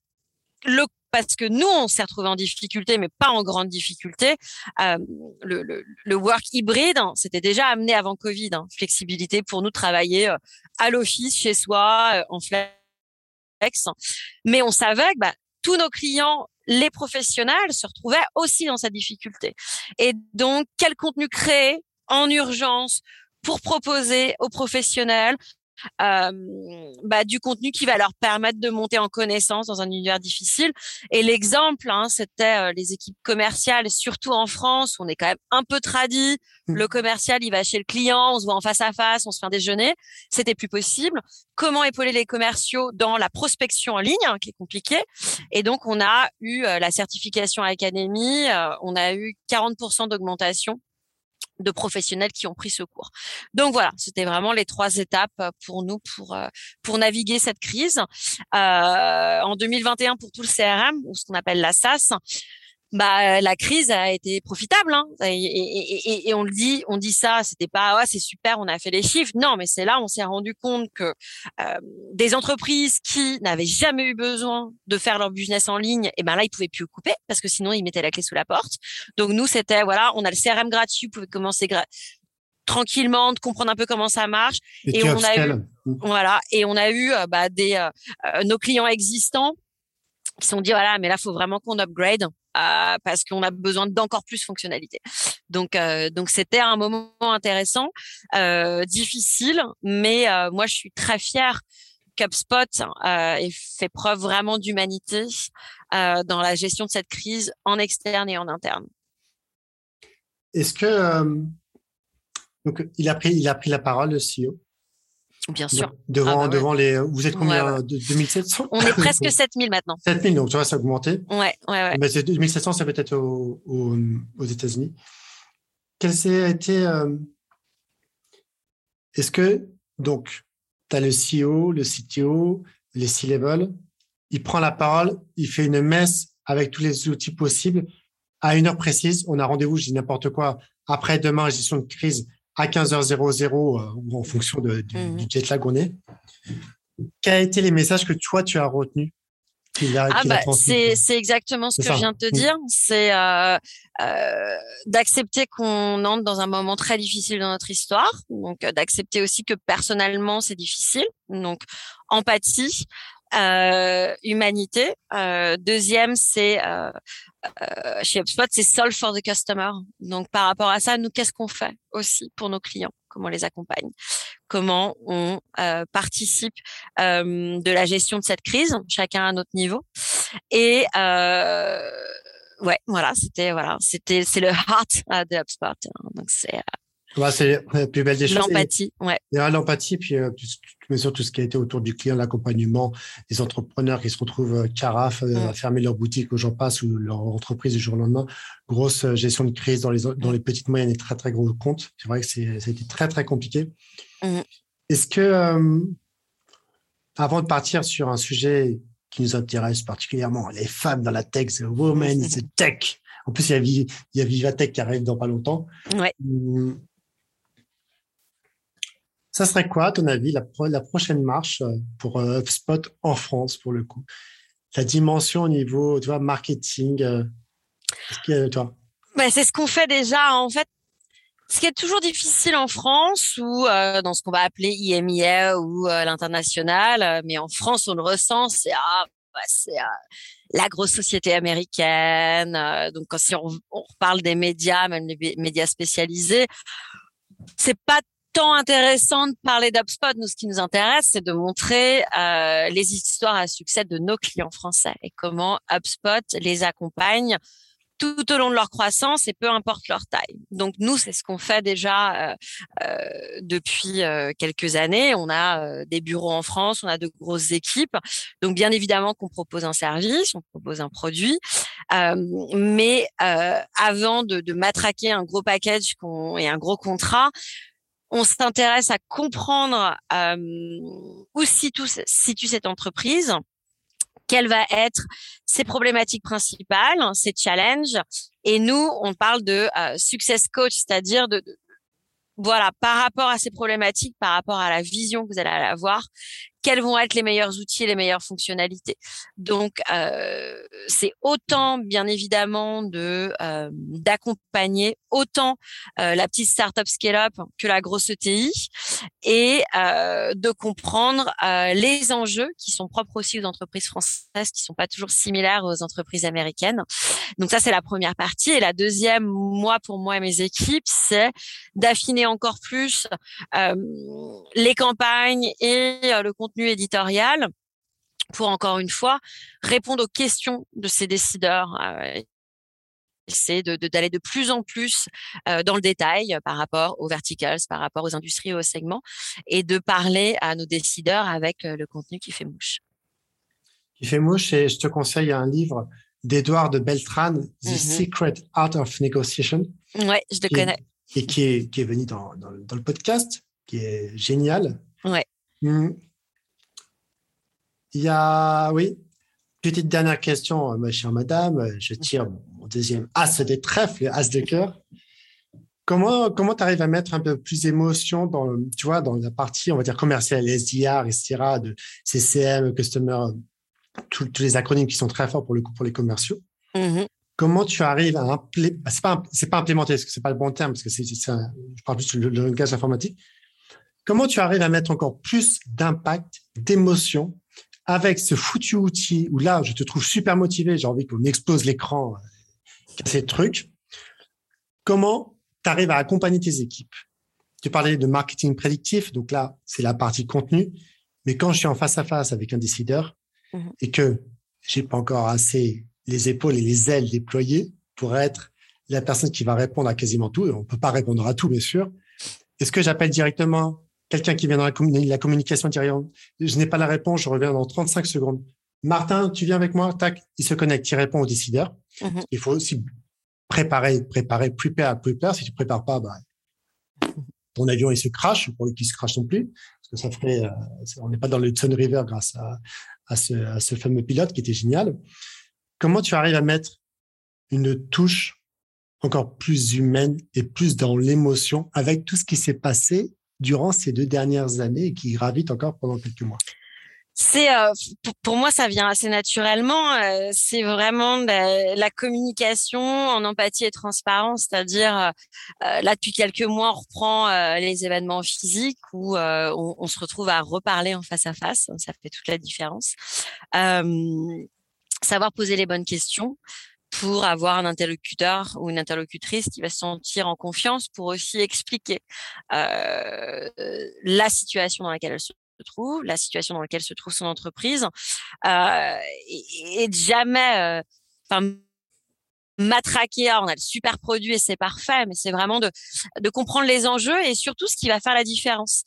le parce que nous, on s'est retrouvé en difficulté, mais pas en grande difficulté. Euh, le, le, le, work hybride, hein, c'était déjà amené avant Covid. Hein, flexibilité pour nous travailler euh, à l'office, chez soi, euh, en flex. Mais on savait que bah, tous nos clients, les professionnels, se retrouvaient aussi dans cette difficulté. Et donc, quel contenu créer en urgence pour proposer aux professionnels bah, du contenu qui va leur permettre de monter en connaissance dans un univers difficile. Et l'exemple, hein, c'était euh, les équipes commerciales, surtout en France, où on est quand même un peu tradit. Mmh. Le commercial, il va chez le client, on se voit en face à face, on se fait un déjeuner. C'était plus possible. Comment épauler les commerciaux dans la prospection en ligne, hein, qui est compliqué. Et donc, on a eu euh, la certification Academy, on a eu 40% d'augmentation de professionnels qui ont pris ce cours. Donc voilà, c'était vraiment les trois étapes euh, pour nous pour euh, pour naviguer cette crise. Euh, en 2021 pour tout le CRM ou ce qu'on appelle la SaaS, bah la crise a été profitable hein. et, et, et, et, on le dit on dit ça c'était pas ouais, c'est super on a fait les chiffres. Non mais c'est là on s'est rendu compte que euh, des entreprises qui n'avaient jamais eu besoin de faire leur business en ligne et ben là ils pouvaient plus couper parce que sinon ils mettaient la clé sous la porte. Donc nous c'était voilà on a le CRM gratuit vous pouvez commencer tranquillement de comprendre un peu comment ça marche. Et, on a eu voilà et on a eu euh, bah, des euh, nos clients existants qui sont dit voilà mais là faut vraiment qu'on upgrade euh, parce qu'on a besoin d'encore plus fonctionnalités. Donc euh, donc c'était un moment intéressant, euh, difficile, mais moi je suis très fière qu'UpSpot ait fait preuve vraiment d'humanité dans la gestion de cette crise en externe et en interne. Est-ce que donc il a pris il a pris la parole le CEO Bien sûr. Devant, ah bah devant les. Vous êtes combien de 2700 On est presque <laughs> 7000 maintenant. 7000, donc tu vois, ça a augmenté. Ouais, ouais, ouais. Mais 2700, ça peut être aux, aux, États-Unis. Quel a été. Euh, est-ce que, donc, tu as le CEO, le CTO, les C-level, il prend la parole, il fait une messe avec tous les outils possibles. À une heure précise, on a rendez-vous, je dis n'importe quoi, après demain, gestion de crise, à 15h00 euh, ou en fonction de, du, mmh. jet lag on est. Quels ont été les messages que toi, tu as retenus ah bah, c'est exactement ce que je viens de te mmh. dire. C'est euh, euh, d'accepter qu'on entre dans un moment très difficile dans notre histoire. Donc d'accepter aussi que personnellement c'est difficile. Donc empathie, euh, humanité. Euh, deuxième, c'est euh, euh, chez HubSpot, c'est solve for the customer. Donc par rapport à ça, nous, qu'est-ce qu'on fait aussi pour nos clients? Comment on les accompagne? Comment on euh, participe euh, de la gestion de cette crise, chacun à notre niveau? Et ouais, voilà, c'était voilà, c'était c'est le heart de HubSpot. Donc c'est c'est la plus belle des choses. L'empathie, ouais. L'empathie, puis euh, bien sûr tout ce qui a été autour du client, l'accompagnement, des entrepreneurs qui se retrouvent euh, carafe, euh, à fermer leur boutique, aux gens passent, ou leur entreprise du jour au lendemain. Grosse euh, gestion de crise dans les, dans les petites, moyennes et très, très gros comptes. C'est vrai que c'est, ça a été très, très compliqué. Mmh. Est-ce que, avant de partir sur un sujet qui nous intéresse particulièrement, les femmes dans la tech, the women, the tech. En plus, il y a, il y a Vivatech qui arrive dans pas longtemps. Ouais. Mmh. Ça serait quoi, à ton avis, la, prochaine marche euh, pour euh, HubSpot en France, pour le coup? La dimension au niveau, tu vois, marketing, euh, bah, C'est ce qu'on fait déjà. En fait, ce qui est toujours difficile en France ou euh, dans ce qu'on va appeler IMIA ou euh, l'international, mais en France on le ressent, c'est ah, bah, la grosse société américaine. donc quand si on parle des médias, même les médias spécialisés, c'est pas tant intéressant de parler d'UpSpot. Nous, ce qui nous intéresse, c'est de montrer euh, les histoires à succès de nos clients français et comment HubSpot les accompagne tout au long de leur croissance et peu importe leur taille. Donc nous, c'est ce qu'on fait déjà euh, euh, depuis euh, quelques années. On a euh, des bureaux en France, on a de grosses équipes. Donc bien évidemment qu'on propose un service, on propose un produit, euh, mais avant de, de, matraquer un gros package et un gros contrat, on s'intéresse à comprendre où situe, situe cette entreprise, quelles va être ses problématiques principales, ses challenges. Et nous, on parle de euh, success coach, c'est-à-dire de, voilà, par rapport à ces problématiques, par rapport à la vision que vous allez avoir, quels vont être les meilleurs outils et les meilleures fonctionnalités. Donc, euh, c'est autant, bien évidemment, de euh, d'accompagner autant euh, la petite startup scale-up que la grosse ETI et euh, de comprendre euh, les enjeux qui sont propres aussi aux entreprises françaises, qui sont pas toujours similaires aux entreprises américaines. Donc ça, c'est la première partie. Et la deuxième, moi, pour moi et mes équipes, c'est d'affiner encore plus les campagnes et le contenu contenu éditorial pour encore une fois répondre aux questions de ces décideurs. Euh, c'est d'aller de, de, plus en plus euh, dans le détail par rapport aux verticals, par rapport aux industries, aux segments, et de parler à nos décideurs avec euh, le contenu qui fait mouche. Qui fait mouche, et je te conseille un livre d'Edouard de Beltran, The mm-hmm. Secret Art of Negotiation. Ouais, je le connais. et qui est, qui est venu dans, dans, dans, le podcast, qui est génial. Ouais. Mmh. Il y a, oui, petite dernière question, euh, ma chère madame. Je tire mon deuxième as des trèfles, as de cœur. Comment comment tu arrives à mettre un peu plus d'émotion dans tu vois dans la partie on va dire commerciale, SDR, etc. de CCM, customer, tous les acronymes qui sont très forts pour le coup pour les commerciaux? Mm-hmm. Comment tu arrives à implémenter bah, c'est pas c'est pas implémenter parce que c'est pas le bon terme parce que c'est je parle plus du langage informatique. Comment tu arrives à mettre encore plus d'impact, d'émotion avec ce foutu outil où là, je te trouve super motivé, j'ai envie qu'on explose l'écran, euh, ces trucs. Comment tu arrives à accompagner tes équipes? Tu parlais de marketing prédictif, donc là, c'est la partie contenu. Mais quand je suis en face à face avec un décideur mhm. et que j'ai pas encore assez les épaules et les ailes déployées pour être la personne qui va répondre à quasiment tout, et on peut pas répondre à tout, bien sûr. Est-ce que j'appelle directement quelqu'un qui vient dans la, la communication je n'ai pas la réponse, je reviens dans 35 secondes. Martin, tu viens avec moi, tac, il se connecte, il répond au décideur. Mhm. Il faut aussi préparer, préparer, prepare, prepare. Si tu prépares pas, bah, ton avion il se crache, pour lui qui se crache non plus, parce que ça ferait, euh, on n'est pas dans le Sun River grâce à, à, ce, à ce fameux pilote qui était génial. Comment tu arrives à mettre une touche encore plus humaine et plus dans l'émotion avec tout ce qui s'est passé durant ces deux dernières années et qui gravite encore pendant quelques mois. C'est euh, pour moi ça vient assez naturellement. Euh, c'est vraiment la, communication en empathie et transparence. C'est-à-dire euh, là depuis quelques mois on reprend les événements physiques où on, on, se retrouve à reparler en face à face. Ça fait toute la différence. Savoir poser les bonnes questions pour avoir un interlocuteur ou une interlocutrice qui va se sentir en confiance pour aussi expliquer euh, la situation dans laquelle elle se trouve, la situation dans laquelle se trouve son entreprise, euh, et, et, jamais, euh, enfin, matraquer, ah, on a le super produit et c'est parfait, mais c'est vraiment de, de comprendre les enjeux et surtout ce qui va faire la différence.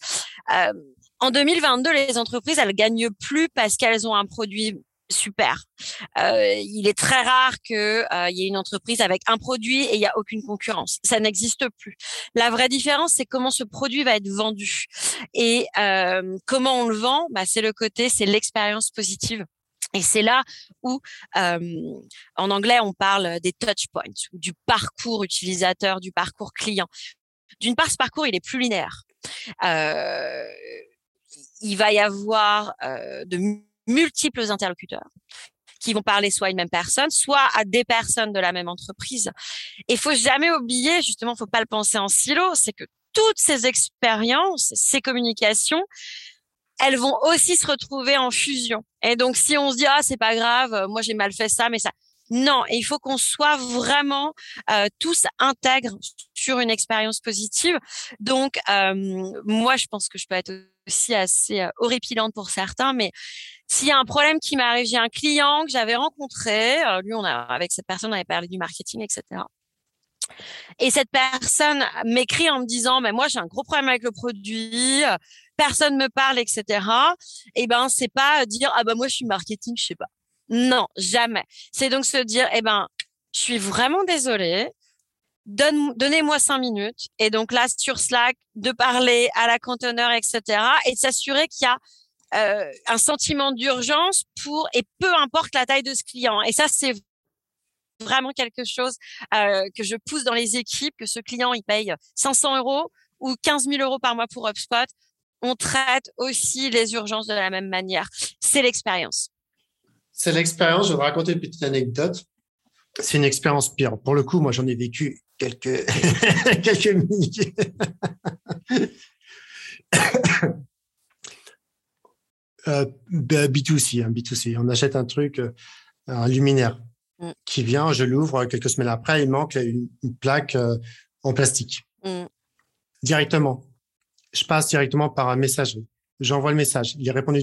Euh, en 2022, les entreprises, elles gagnent plus parce qu'elles ont un produit super. Euh, il est très rare que euh, y ait une entreprise avec un produit et il y a aucune concurrence. Ça n'existe plus. La vraie différence, c'est comment ce produit va être vendu et euh, comment on le vend. Bah, c'est le côté, c'est l'expérience positive. Et c'est là où, en anglais, on parle des touch points ou du parcours utilisateur, du parcours client. D'une part, ce parcours, il est plus linéaire. Il va y avoir de multiples interlocuteurs qui vont parler soit à une même personne, soit à des personnes de la même entreprise. Et faut jamais oublier, justement, faut pas le penser en silo, c'est que toutes ces expériences, ces communications, elles vont aussi se retrouver en fusion. Et donc, si on se dit ah c'est pas grave, moi j'ai mal fait ça, mais ça, non, il faut qu'on soit vraiment euh, tous intègres sur une expérience positive. Donc, euh, moi, je pense que je peux être aussi assez euh, horripilante pour certains, mais s'il y a un problème qui m'arrive, j'ai un client que j'avais rencontré, lui, on a avec cette personne, on avait parlé du marketing, etc. Et cette personne m'écrit en me disant, mais moi j'ai un gros problème avec le produit, personne me parle, etc. Et eh ben c'est pas dire ah ben moi je suis marketing, je sais pas. Non, jamais. C'est donc se dire, eh ben, je suis vraiment désolée. Donne, donnez-moi cinq minutes. Et donc là, sur Slack, de parler à la conteneur, etc. Et de s'assurer qu'il y a euh, un sentiment d'urgence pour, et peu importe la taille de ce client. Et ça, c'est vraiment quelque chose euh, que je pousse dans les équipes, que ce client, il paye 500 euros ou 15 000 euros par mois pour HubSpot. On traite aussi les urgences de la même manière. C'est l'expérience c'est l'expérience. Je vais vous raconter une petite anecdote. C'est une expérience pire. Pour le coup, moi, j'en ai vécu quelques, <laughs> quelques milliers. Euh, B2C, hein, B2C. On achète un truc, euh, un luminaire mm. qui vient, je l'ouvre quelques semaines après, il manque une, plaque euh, en plastique. Mm. Directement. Je passe directement par un messagerie. J'envoie le message. Il est répondu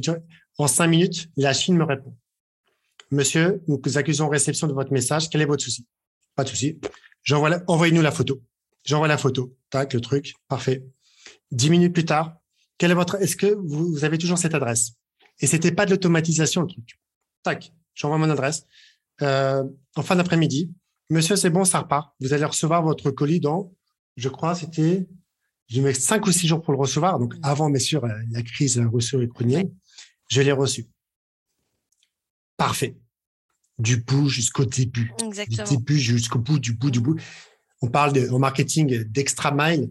en cinq minutes. La Chine me répond. Monsieur, nous accusons réception de votre message. Quel est votre souci? Pas de souci. J'envoie, envoyez-nous la photo. J'envoie la photo. Tac, le truc. Parfait. Dix minutes plus tard, quelle est votre, est-ce que vous, avez toujours cette adresse? Et c'était pas de l'automatisation, le truc. Tac, j'envoie mon adresse. Euh, en fin d'après-midi, monsieur, c'est bon, ça repart. Vous allez recevoir votre colis dans, je crois, c'était, je mets cinq ou six jours pour le recevoir. Donc, avant, bien sûr, la crise russo-ukrainienne, je l'ai reçu. Parfait. Du bout jusqu'au début. Exactement. Du début jusqu'au bout, du bout, du bout. On parle de, marketing d'extra mile.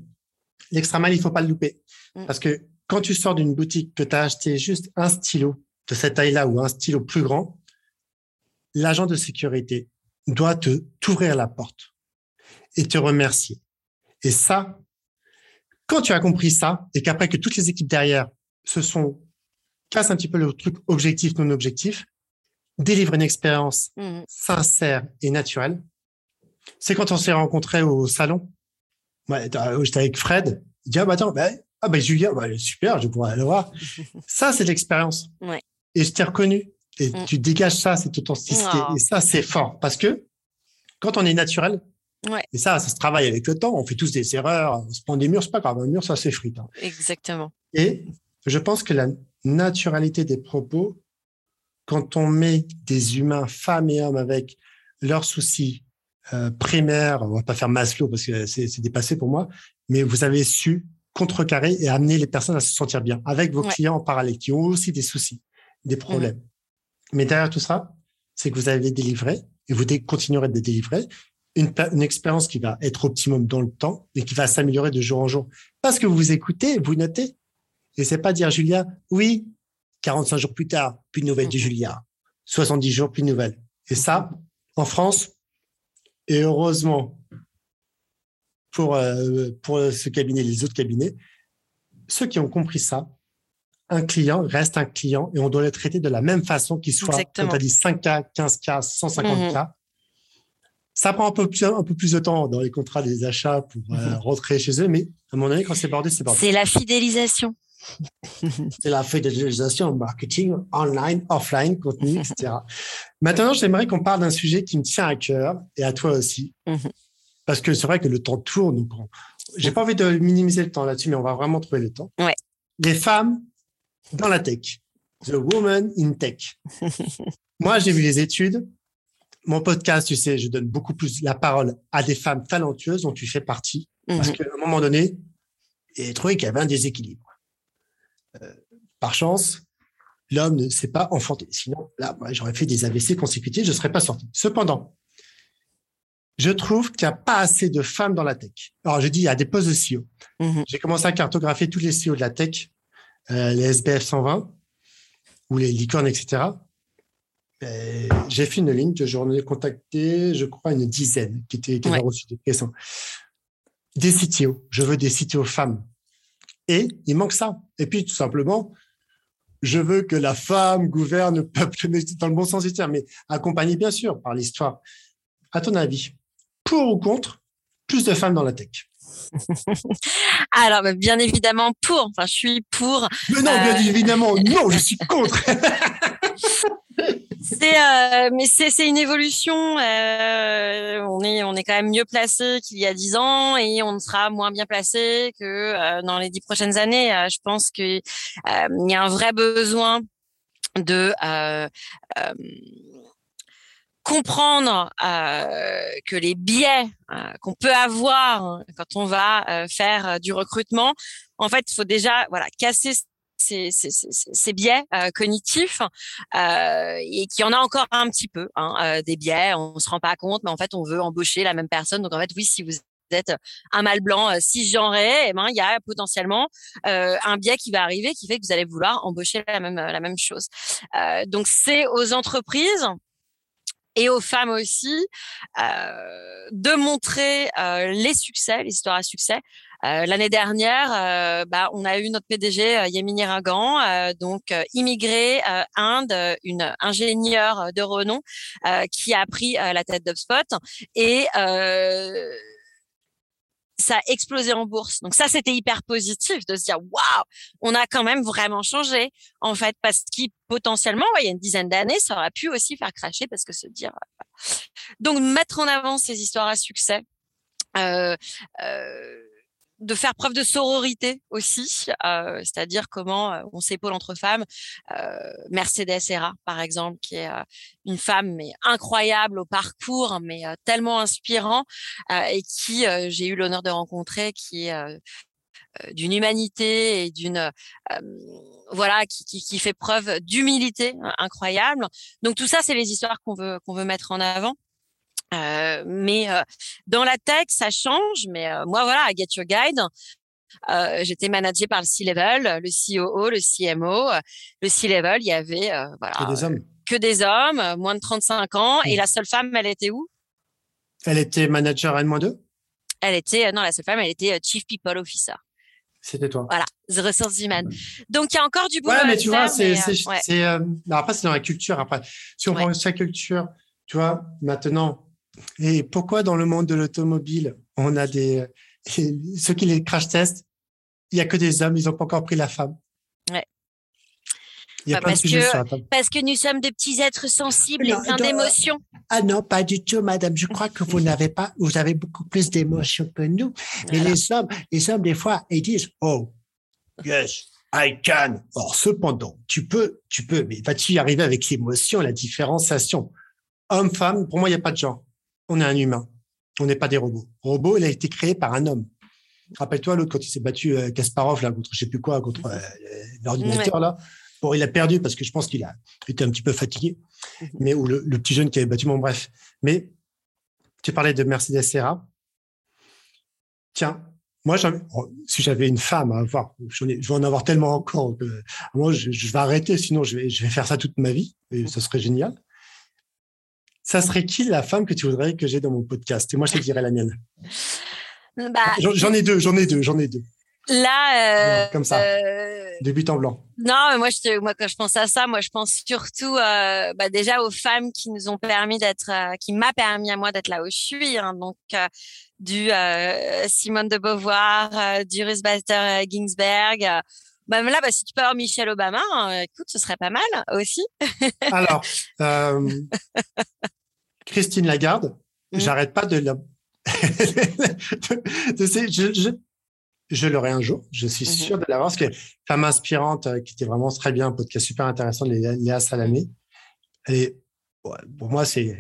L'extra mile, il faut pas le louper. Mm. Parce que quand tu sors d'une boutique que tu as acheté juste un stylo de cette taille-là ou un stylo plus grand, l'agent de sécurité doit te t'ouvrir la porte et te remercier. Et ça, quand tu as compris ça et qu'après que toutes les équipes derrière se sont cassent un petit peu le truc objectif non objectif, délivre une expérience mmh. sincère et naturelle. C'est quand on s'est rencontrés au salon. Ouais, J'étais avec Fred. Il dit, ah bah attends, bah, ah bah Julien, bah, super, je pourrais aller voir. <laughs> ça, c'est l'expérience. Ouais. Et je t'ai reconnu. Et mmh. tu dégages ça, cette authenticité. Et ça, c'est fort. Parce que quand on est naturel, ouais. et ça, ça se travaille avec le temps, on fait tous des erreurs, on se prend des murs, c'est pas grave, un mur, ça s'effrite. Hein. Exactement. Et je pense que la naturalité des propos quand on met des humains, femmes et hommes, avec leurs soucis euh, primaires, on va pas faire Maslow parce que c'est dépassé pour moi, mais vous avez su contrecarrer et amener les personnes à se sentir bien avec vos clients en parallèle qui ont aussi des soucis, des mmh. problèmes. Mais derrière tout ça, c'est que vous avez délivré et vous continuerez de délivrer une, une expérience qui va être optimum dans le temps et qui va s'améliorer de jour en jour. Parce que vous vous écoutez, vous notez. Et c'est pas dire, Julia, oui, 45 jours plus tard, plus de nouvelles de mhm. Julia. 70 jours, plus de nouvelles. Et ça, en France, et heureusement pour, euh, pour ce cabinet, les autres cabinets, ceux qui ont compris ça, un client reste un client et on doit le traiter de la même façon qu'il soit, comme tu as dit, 5K, 15K, 150K. Ça prend un peu, plus, un peu plus de temps dans les contrats des achats pour euh, mhm. rentrer chez eux, mais à mon avis, quand c'est bordé, c'est bordé. C'est la fidélisation. <laughs> c'est la fidélisation marketing, online, offline, contenu, etc. <laughs> Maintenant, j'aimerais qu'on parle d'un sujet qui me tient à cœur et à toi aussi. Mhm. Parce que c'est vrai que le temps tourne. J'ai pas envie de minimiser le temps là-dessus, mais on va vraiment trouver le temps. Ouais. Les femmes dans la tech. The Woman in Tech. <laughs> Moi, j'ai vu les études. Mon podcast, tu sais, je donne beaucoup plus la parole à des femmes talentueuses dont tu fais partie. Parce mhm. qu'à un moment donné, j'ai trouvé qu'il y avait un déséquilibre. Euh, par chance, l'homme ne s'est pas enfanté. Sinon, là, j'aurais fait des AVC consécutifs, je ne serais pas sorti. Cependant, je trouve qu'il n'y a pas assez de femmes dans la tech. Alors, je dis, il y a des postes de CEO. Mhm. J'ai commencé à cartographier tous les CEO de la tech, euh, les SBF 120 ou les licornes, etc. j'ai fait une ligne que j'en ai contacté, je crois, une dizaine qui étaient qui avaient reçu des questions. Des CTO. Je veux des CTO femmes. Et il manque ça. Et puis, tout simplement, je veux que la femme gouverne le peuple <laughs> dans le bon sens du terme, mais accompagnée bien sûr par l'histoire. À ton avis, pour ou contre plus de femmes dans la tech <laughs> Alors, bien évidemment pour. Enfin, je suis pour. Mais non, bien euh, évidemment, <laughs> non, je suis contre. <laughs> c'est euh, mais c'est c'est une évolution. Euh, on est on est quand même mieux placé qu'il y a dix ans et on sera moins bien placé que dans les dix prochaines années. Je pense que il y a un vrai besoin de comprendre que les biais qu'on peut avoir quand on va faire du recrutement, en fait, il faut déjà voilà casser ces, ces, ces, biais euh, cognitifs euh, et qu'il y en a encore un petit peu hein, euh, des biais on se rend pas compte mais en fait on veut embaucher la même personne donc en fait oui si vous êtes un mâle blanc euh, cisgenré, eh ben il y a potentiellement euh, un biais qui va arriver qui fait que vous allez vouloir embaucher la même la même chose. Euh, donc c'est aux entreprises et aux femmes aussi euh, de montrer euh, les succès, les histoires à succès. Euh, l'année dernière, euh, bah, on a eu notre PDG euh, Yemini Ragan, donc immigré Inde, une ingénieure de renom qui a pris la tête d'UpSpot et ça a explosé en bourse. Donc ça, c'était hyper positif de se dire waouh, on a quand même vraiment changé en fait parce qu'il potentiellement, il y a une dizaine d'années, ça aurait pu aussi faire cracher parce que se dire donc mettre en avant ces histoires à succès. Euh, euh, de faire preuve de sororité aussi, euh, c'est-à-dire comment euh, on s'épaule entre femmes. Euh, Mercedes Hera, par exemple, qui est euh, une femme mais incroyable au parcours, mais tellement inspirant, et qui j'ai eu l'honneur de rencontrer, qui est d'une humanité et d'une voilà qui, qui, qui, fait preuve d'humilité incroyable. Donc tout ça, c'est les histoires qu'on veut qu'on veut mettre en avant. Euh, mais euh, dans la tech, ça change. Mais euh, moi, voilà, à Get Your Guide, j'étais managée par le C-level, le COO, le CMO. Le C-level, il y avait voilà, que des hommes, que des hommes, moins de 35 ans. Et la seule femme, elle était où? Elle était manager N-2 Elle était, non, la seule femme, elle était Chief People Officer. C'était toi. Voilà, ressources humaines. Donc, il y a encore du boulot. Ouais, mais tu vois, c'est, c'est, après, c'est dans la culture. Après, si on prend sa culture, tu vois, maintenant, et pourquoi dans le monde de l'automobile, on a des <laughs> ceux qui les crash testent, il y a que des hommes, ils n'ont pas encore pris la femme. Ouais. Il y a bah, parce, que, parce que nous sommes des petits êtres sensibles et pleins d'émotions. Ah non, pas du tout, madame. Je crois que vous <laughs> n'avez pas, vous avez beaucoup plus d'émotions que nous. Mais les hommes, les hommes, des fois, ils disent, oh, yes, I can. Or, cependant, tu peux, tu peux, mais vas-tu y arriver avec l'émotion, la différenciation? Homme-femme, pour moi, il n'y a pas de genre on est un humain. On n'est pas des robots. robot, il a été créé par un homme. Rappelle-toi l'autre quand il s'est battu euh, Kasparov là contre je sais plus quoi contre euh, l'ordinateur là. Bon, il a perdu parce que je pense qu'il a été un petit peu fatigué. Mhm. Mais ou le, petit jeune qui avait battu mon bref. Mais tu parlais de Mercedes Serra. Tiens, moi, oh, si j'avais une femme à avoir, je vais en avoir tellement encore que moi, je, je vais arrêter, sinon je vais, je vais faire ça toute ma vie et ça serait génial ça serait qui la femme que tu voudrais que j'ai dans mon podcast? Et moi, je te dirais la mienne. <laughs> Bah, j'en ai deux, j'en ai deux, j'en ai deux. Là, euh, comme ça, euh, en blanc. Non, mais moi, je, moi, quand je pense à ça, moi, je pense surtout, euh, bah, déjà aux femmes qui nous ont permis d'être, euh, qui m'a permis à moi d'être là où je suis. Hein, donc, euh, du Simone de Beauvoir, du Ruth Bader Ginsberg. Bah, là, bah, si tu peux avoir Michelle Obama, hein, écoute, ce serait pas mal aussi. Alors, <laughs> Christine Lagarde, mmh. j'arrête pas de la. <laughs> je, je, je l'aurai un jour, je suis mmh sûr de l'avoir, parce que femme inspirante, euh, qui était vraiment très bien, un podcast super intéressant de Léa Salamé. Et pour moi, c'est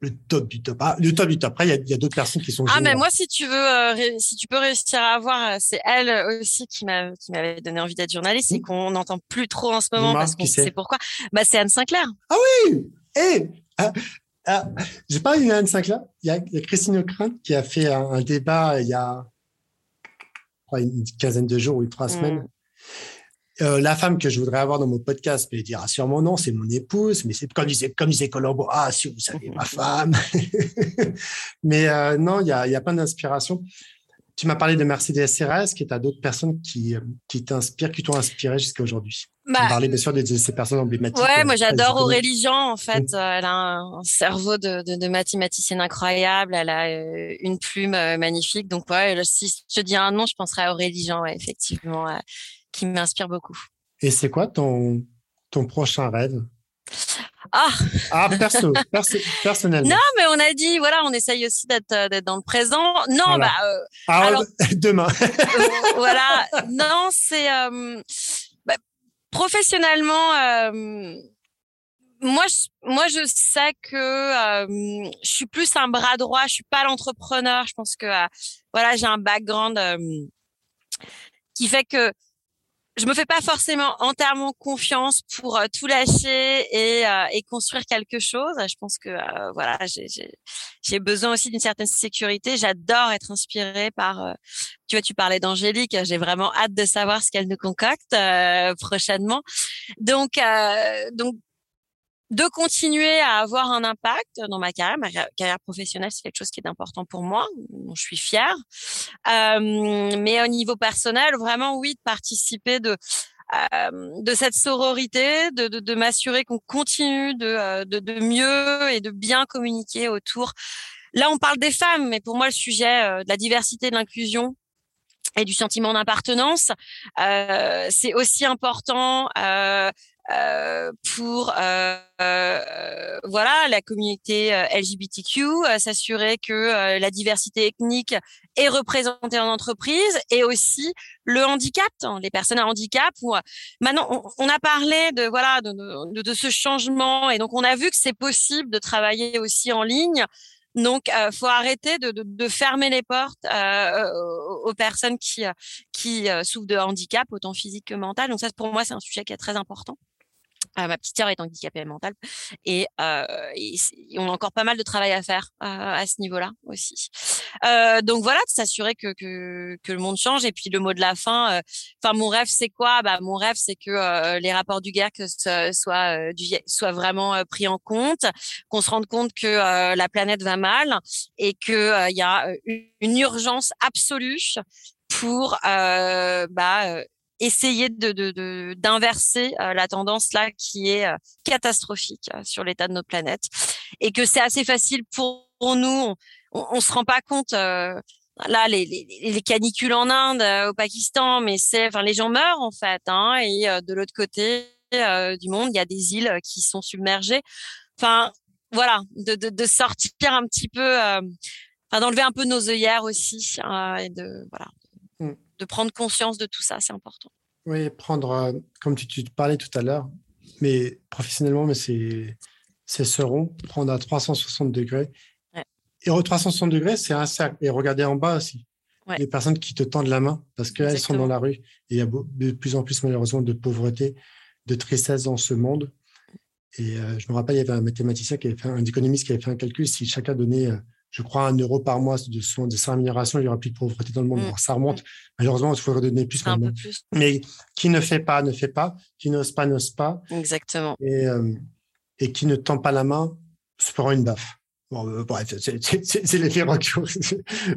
le top du top. Ah, le top du top. Après, il y a, d'autres personnes qui sont. Ah, mais moi, si tu veux, euh, si tu peux réussir à avoir, euh, c'est elle aussi qui m'a, qui m'avait donné envie d'être journaliste et mmh. qu'on n'entend plus trop en ce moment parce qu'on sait pourquoi. Bah, c'est Anne Sinclair. Ah oui! Eh, j'ai pas eu Anne Sinclair. Il y a, il y a Christine Ockrent qui a fait un, débat il y a une quinzaine de jours ou trois mm. semaines. euh, la femme que je voudrais avoir dans mon podcast peut dire ah, sûrement non, c'est mon épouse, mais c'est comme disait comme disait Colombo, ah si vous savez ma femme. <laughs> mais euh, non, il y a, y a plein d'inspirations. Tu m'as parlé de Mercedes Serres, qui est à d'autres personnes qui, qui t'inspirent, qui t'ont inspiré jusqu'à aujourd'hui. Bah, on parlait bien sûr de, ces personnes emblématiques. Ouais, moi j'adore Aurélie Jean. En fait, elle a un cerveau de, de, de, mathématicienne incroyable. Elle a une plume magnifique. Donc ouais, si je te dis un nom, je penserais à Aurélie Jean, ouais, effectivement qui m'inspire beaucoup. Et c'est quoi ton, ton prochain rêve? Ah. ah, <laughs> perso, personnellement. Non, mais on a dit, voilà, on essaye aussi d'être, euh, dans le présent. Non, bah, euh, ah, alors, <laughs> demain. <laughs> voilà, non, c'est professionnellement. moi, je, moi, je sais que je suis plus un bras droit. Je suis pas l'entrepreneur. Je pense que voilà, j'ai un background qui fait que je me fais pas forcément entièrement confiance pour euh, tout lâcher et, euh, et, construire quelque chose. Je pense que euh, voilà, j'ai besoin aussi d'une certaine sécurité. J'adore être inspirée par. tu vois, tu parlais d'Angélique. J'ai vraiment hâte de savoir ce qu'elle nous concocte prochainement. Donc, donc de continuer à avoir un impact dans ma carrière. Ma carrière professionnelle, c'est quelque chose qui est important pour moi, dont je suis fière. Euh, mais au niveau personnel, vraiment, oui, de participer de euh, de cette sororité, de, de, de m'assurer qu'on continue de, de, de, mieux et de bien communiquer autour. Là, on parle des femmes, mais pour moi, le sujet de la diversité, de l'inclusion, et du sentiment d'appartenance, euh, c'est aussi important euh, euh, pour euh, euh, voilà la communauté LGBTQ, s'assurer que la diversité ethnique est représentée en entreprise et aussi le handicap, hein, les personnes à handicap. Où, maintenant, on, a parlé de voilà de, de, de, ce changement et donc on a vu que c'est possible de travailler aussi en ligne. Donc, euh, faut arrêter de, de, de, fermer les portes euh, aux, personnes qui, qui souffrent de handicap, autant physique que mental. Donc ça, pour moi, c'est un sujet qui est très important. Euh, ma petite sœur est handicapée mentale et, euh, on a encore pas mal de travail à faire euh, à ce niveau-là aussi. Euh, donc voilà, de s'assurer que, que, que le monde change et puis le mot de la fin. Euh, enfin, mon rêve c'est quoi? Bah mon rêve c'est que les rapports du GERC soient du, soient vraiment pris en compte, qu'on se rende compte que la planète va mal et que il y a une urgence absolue pour bah, essayer de d'inverser euh, la tendance là qui est euh, catastrophique euh, sur l'état de notre planète et que c'est assez facile pour nous. On, on, se rend pas compte là les, les, les, canicules en Inde au Pakistan mais c'est enfin les gens meurent en fait hein, et de l'autre côté du monde il y a des îles qui sont submergées. Enfin voilà de, de, de sortir un petit peu d'enlever un peu nos œillères aussi et de voilà de prendre conscience de tout ça, c'est important. Oui, prendre, euh, comme tu, tu, parlais tout à l'heure, mais professionnellement, mais c'est ce rond, prendre à 360 degrés. Et au 360 degrés, c'est un cercle. Et regarder en bas aussi. Les personnes qui te tendent la main parce qu'elles sont dans la rue. Et il y a de plus en plus, malheureusement, de pauvreté, de tristesse dans ce monde. Et euh, je me rappelle, il y avait un mathématicien qui avait fait, un économiste qui avait fait un calcul. Si chacun donnait euh, je crois, un euro par mois de, son, de rémunération, il n'y aura plus de pauvreté dans le monde. Mmh. ça remonte. Malheureusement, il faudrait donner plus Un peu plus. Mais qui ne fait pas, ne fait pas. Qui n'ose pas, n'ose pas. Exactement. Et, euh, et qui ne tend pas la main se prend une baffe. Bon, euh, bref, c'est l'effet <laughs> retour.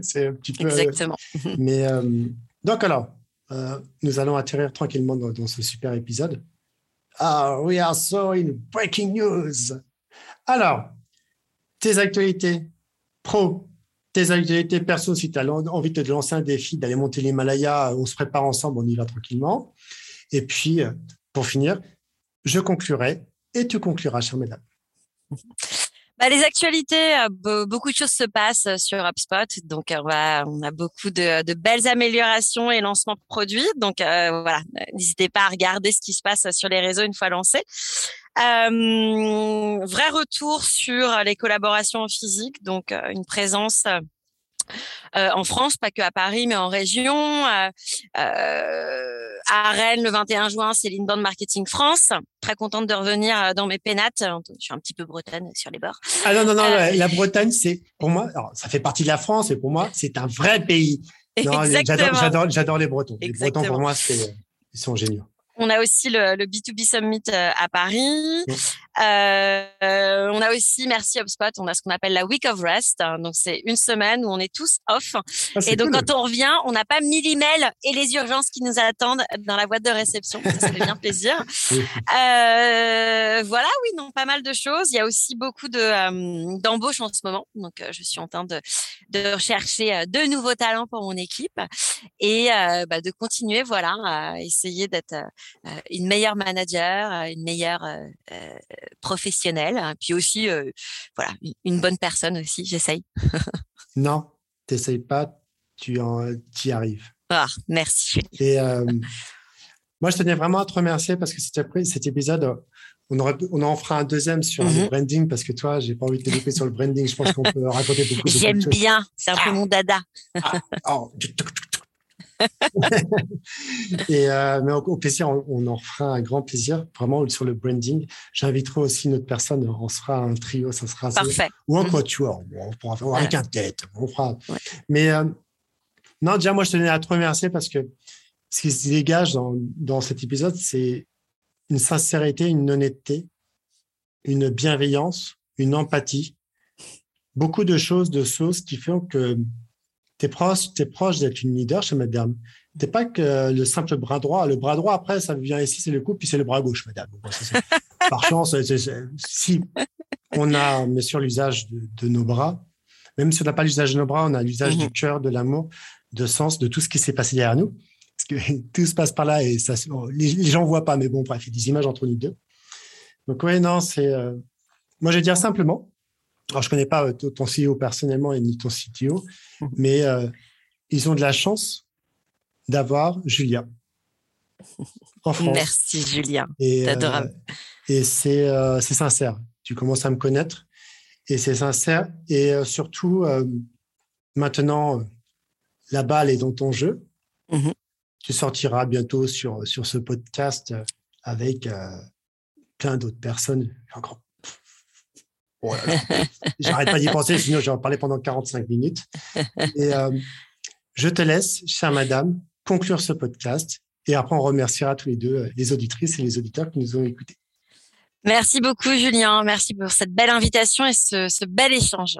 c'est un petit peu. <laughs> Euh, Exactement. mais donc, alors, nous allons atterrir tranquillement dans, dans, ce super épisode. Ah, we are so in breaking news. Alors, tes actualités, tes actualités perso, si tu as envie de te lancer un défi, d'aller monter l'Himalaya, on se prépare ensemble, on y va tranquillement. Et puis, euh, pour finir, je conclurai et tu concluras, chère mesdames. Bah, les actualités, euh, beaucoup de choses se passent euh, sur HubSpot. Donc, on, on a beaucoup de, belles améliorations et lancements de produits. Donc, voilà, n'hésitez pas à regarder ce qui se passe sur les réseaux une fois lancé. Euh, vrai retour sur les collaborations en physique, donc euh, une présence euh, en France, pas que à Paris, mais en région. Euh, à Rennes, le 21 juin, c'est l'Inbound Marketing France. Très contente de revenir dans mes pénates. Je suis un petit peu bretonne sur les bords. Ah non, non, non, la Bretagne, c'est pour moi, alors, ça fait partie de la France, et pour moi, c'est un vrai pays. J'adore les Bretons. Les Bretons, pour moi, c'est, ils sont géniaux. On a aussi le, le B2B Summit euh, à Paris. Euh, on a aussi, merci HubSpot, on a ce qu'on appelle la Week of Rest. Donc, c'est une semaine où on est tous off. Ah, et donc, quand on revient, on n'a pas mis l'email et les urgences qui nous attendent dans la boîte de réception. Ça, fait bien plaisir. <laughs> Euh, voilà, oui, non, pas mal de choses. Il y a aussi beaucoup de euh, d'embauches en ce moment. Donc, je suis en train de, de rechercher de nouveaux talents pour mon équipe et bah, de continuer, voilà, à essayer d'être euh, une meilleure manager, euh, une meilleure euh, professionnelle, hein, puis aussi, voilà, une bonne personne aussi. J'essaye. <laughs> non, t'essayes pas, tu en, y arrives. Ah, merci. Et moi, je tenais vraiment à te remercier parce que cet, cet épisode, on, aurait, on en fera un deuxième sur le mmh branding parce que toi, j'ai pas envie de te développer sur le branding. Je pense qu'on peut raconter beaucoup de J'aime bien, c'est un peu ah. mon dada. Ah. Oh, <laughs> et euh, mais au, plaisir, on, en fera un grand plaisir, vraiment sur le branding. J'inviterai aussi une autre personne, on sera un trio, ça sera parfait. Ou un quatuor, on pourra faire avec un tête, on fera. Mais euh, non, déjà moi je tenais à te remercier parce que ce qui se dégage dans, dans cet épisode, c'est une sincérité, une honnêteté, une bienveillance, une empathie, beaucoup de choses, de choses qui font que tu es proche, es proche d'être une leader chez madame. T'es pas que le simple bras droit. Le bras droit, après, ça vient ici, c'est le coup, puis c'est le bras gauche, madame. <laughs> par chance, si on a bien sûr l'usage de, nos bras, même si on n'a pas l'usage de nos bras, on a l'usage du mhm. cœur, de l'amour, de sens, de tout ce qui s'est passé derrière nous. Parce que <laughs> tout se passe par là et ça, les, les gens voient pas, mais bon, bref, il y a des images entre nous deux. Donc, oui, non, c'est. Euh, moi, je vais dire simplement, alors, je connais pas euh, ton CEO personnellement et ni ton CTO, mhm. mais euh, ils ont de la chance d'avoir Julia <laughs> en France. Merci Julien, c'est euh, adorable. et c'est sincère. Tu commences à me connaître et c'est sincère. Et surtout, maintenant, la balle est dans ton jeu. Mhm. Tu sortiras bientôt sur, sur ce podcast avec plein d'autres personnes. Encore J'arrête pas d'y penser, sinon j'en parler pendant 45 minutes. Et euh, je te laisse, chère madame, conclure ce podcast. Et après, on remerciera tous les deux euh, les auditrices et les auditeurs qui nous ont écoutés. Merci beaucoup, Julien. Merci pour cette belle invitation et ce, bel échange.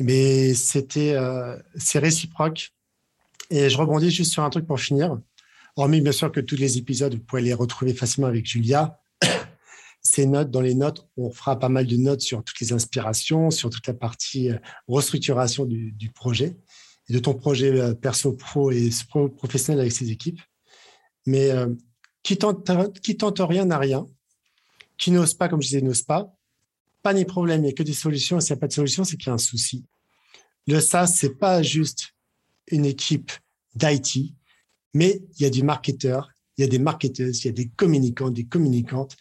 Mais c'était, euh, c'est réciproque. Et je rebondis juste sur un truc pour finir. Hormis, bien sûr, que tous les épisodes, vous pouvez les retrouver facilement avec Julia notes, dans les notes, on fera pas mal de notes sur toutes les inspirations, sur toute la partie euh, restructuration du, projet et de ton projet euh, perso pro et professionnel avec ses équipes. Mais euh, qui, tente, qui tente rien n'a rien, qui n'ose pas, comme je disais, n'ose pas, pas ni problème, il n'y a que des solutions. S'il n'y a pas de solution, c'est qu'il y a un souci. Le SaaS, c'est pas juste une équipe d'IT, mais il y a du marketeur, il y a des marketeuses, il y a des communicants, des communicantes,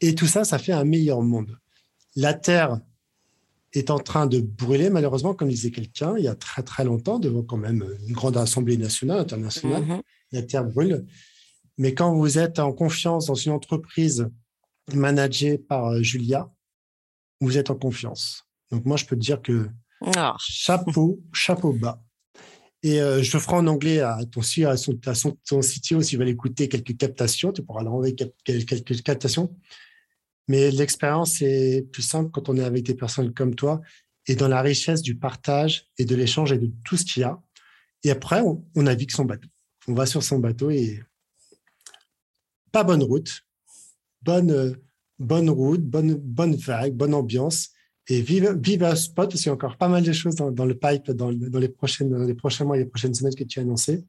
et tout ça, ça fait un meilleur monde. La Terre est en train de brûler, malheureusement, comme disait quelqu'un, il y a très très longtemps, devant quand même une grande assemblée nationale, internationale, mm-hmm. la Terre brûle. Mais quand vous êtes en confiance dans une entreprise managée par euh, Julia, vous êtes en confiance. Donc moi, je peux te dire que oh. chapeau, chapeau bas. Et euh, je ferai en anglais à ton, à son, à son, ton CTO s'il va l'écouter quelques captations. Tu pourras leur envoyer quelques captations. Mais l'expérience est plus simple quand on est avec des personnes comme toi et dans la richesse du partage et de l'échange et de tout ce qu'il y a. Et après, on, navigue son bateau. On va sur son bateau et pas bonne route, bonne, bonne route, bonne, bonne vague, bonne ambiance. Et vive, vive à spot, parce qu'il y a encore pas mal de choses dans, le pipe dans, dans, les prochaines, dans les prochains mois et les prochaines semaines que tu as annoncées.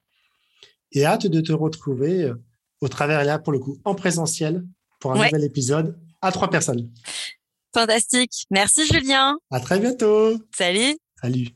Et hâte de te retrouver euh, au travers, là, pour le coup, en présentiel pour un nouvel épisode à trois personnes. Fantastique. Merci Julien. À très bientôt. Salut. Salut.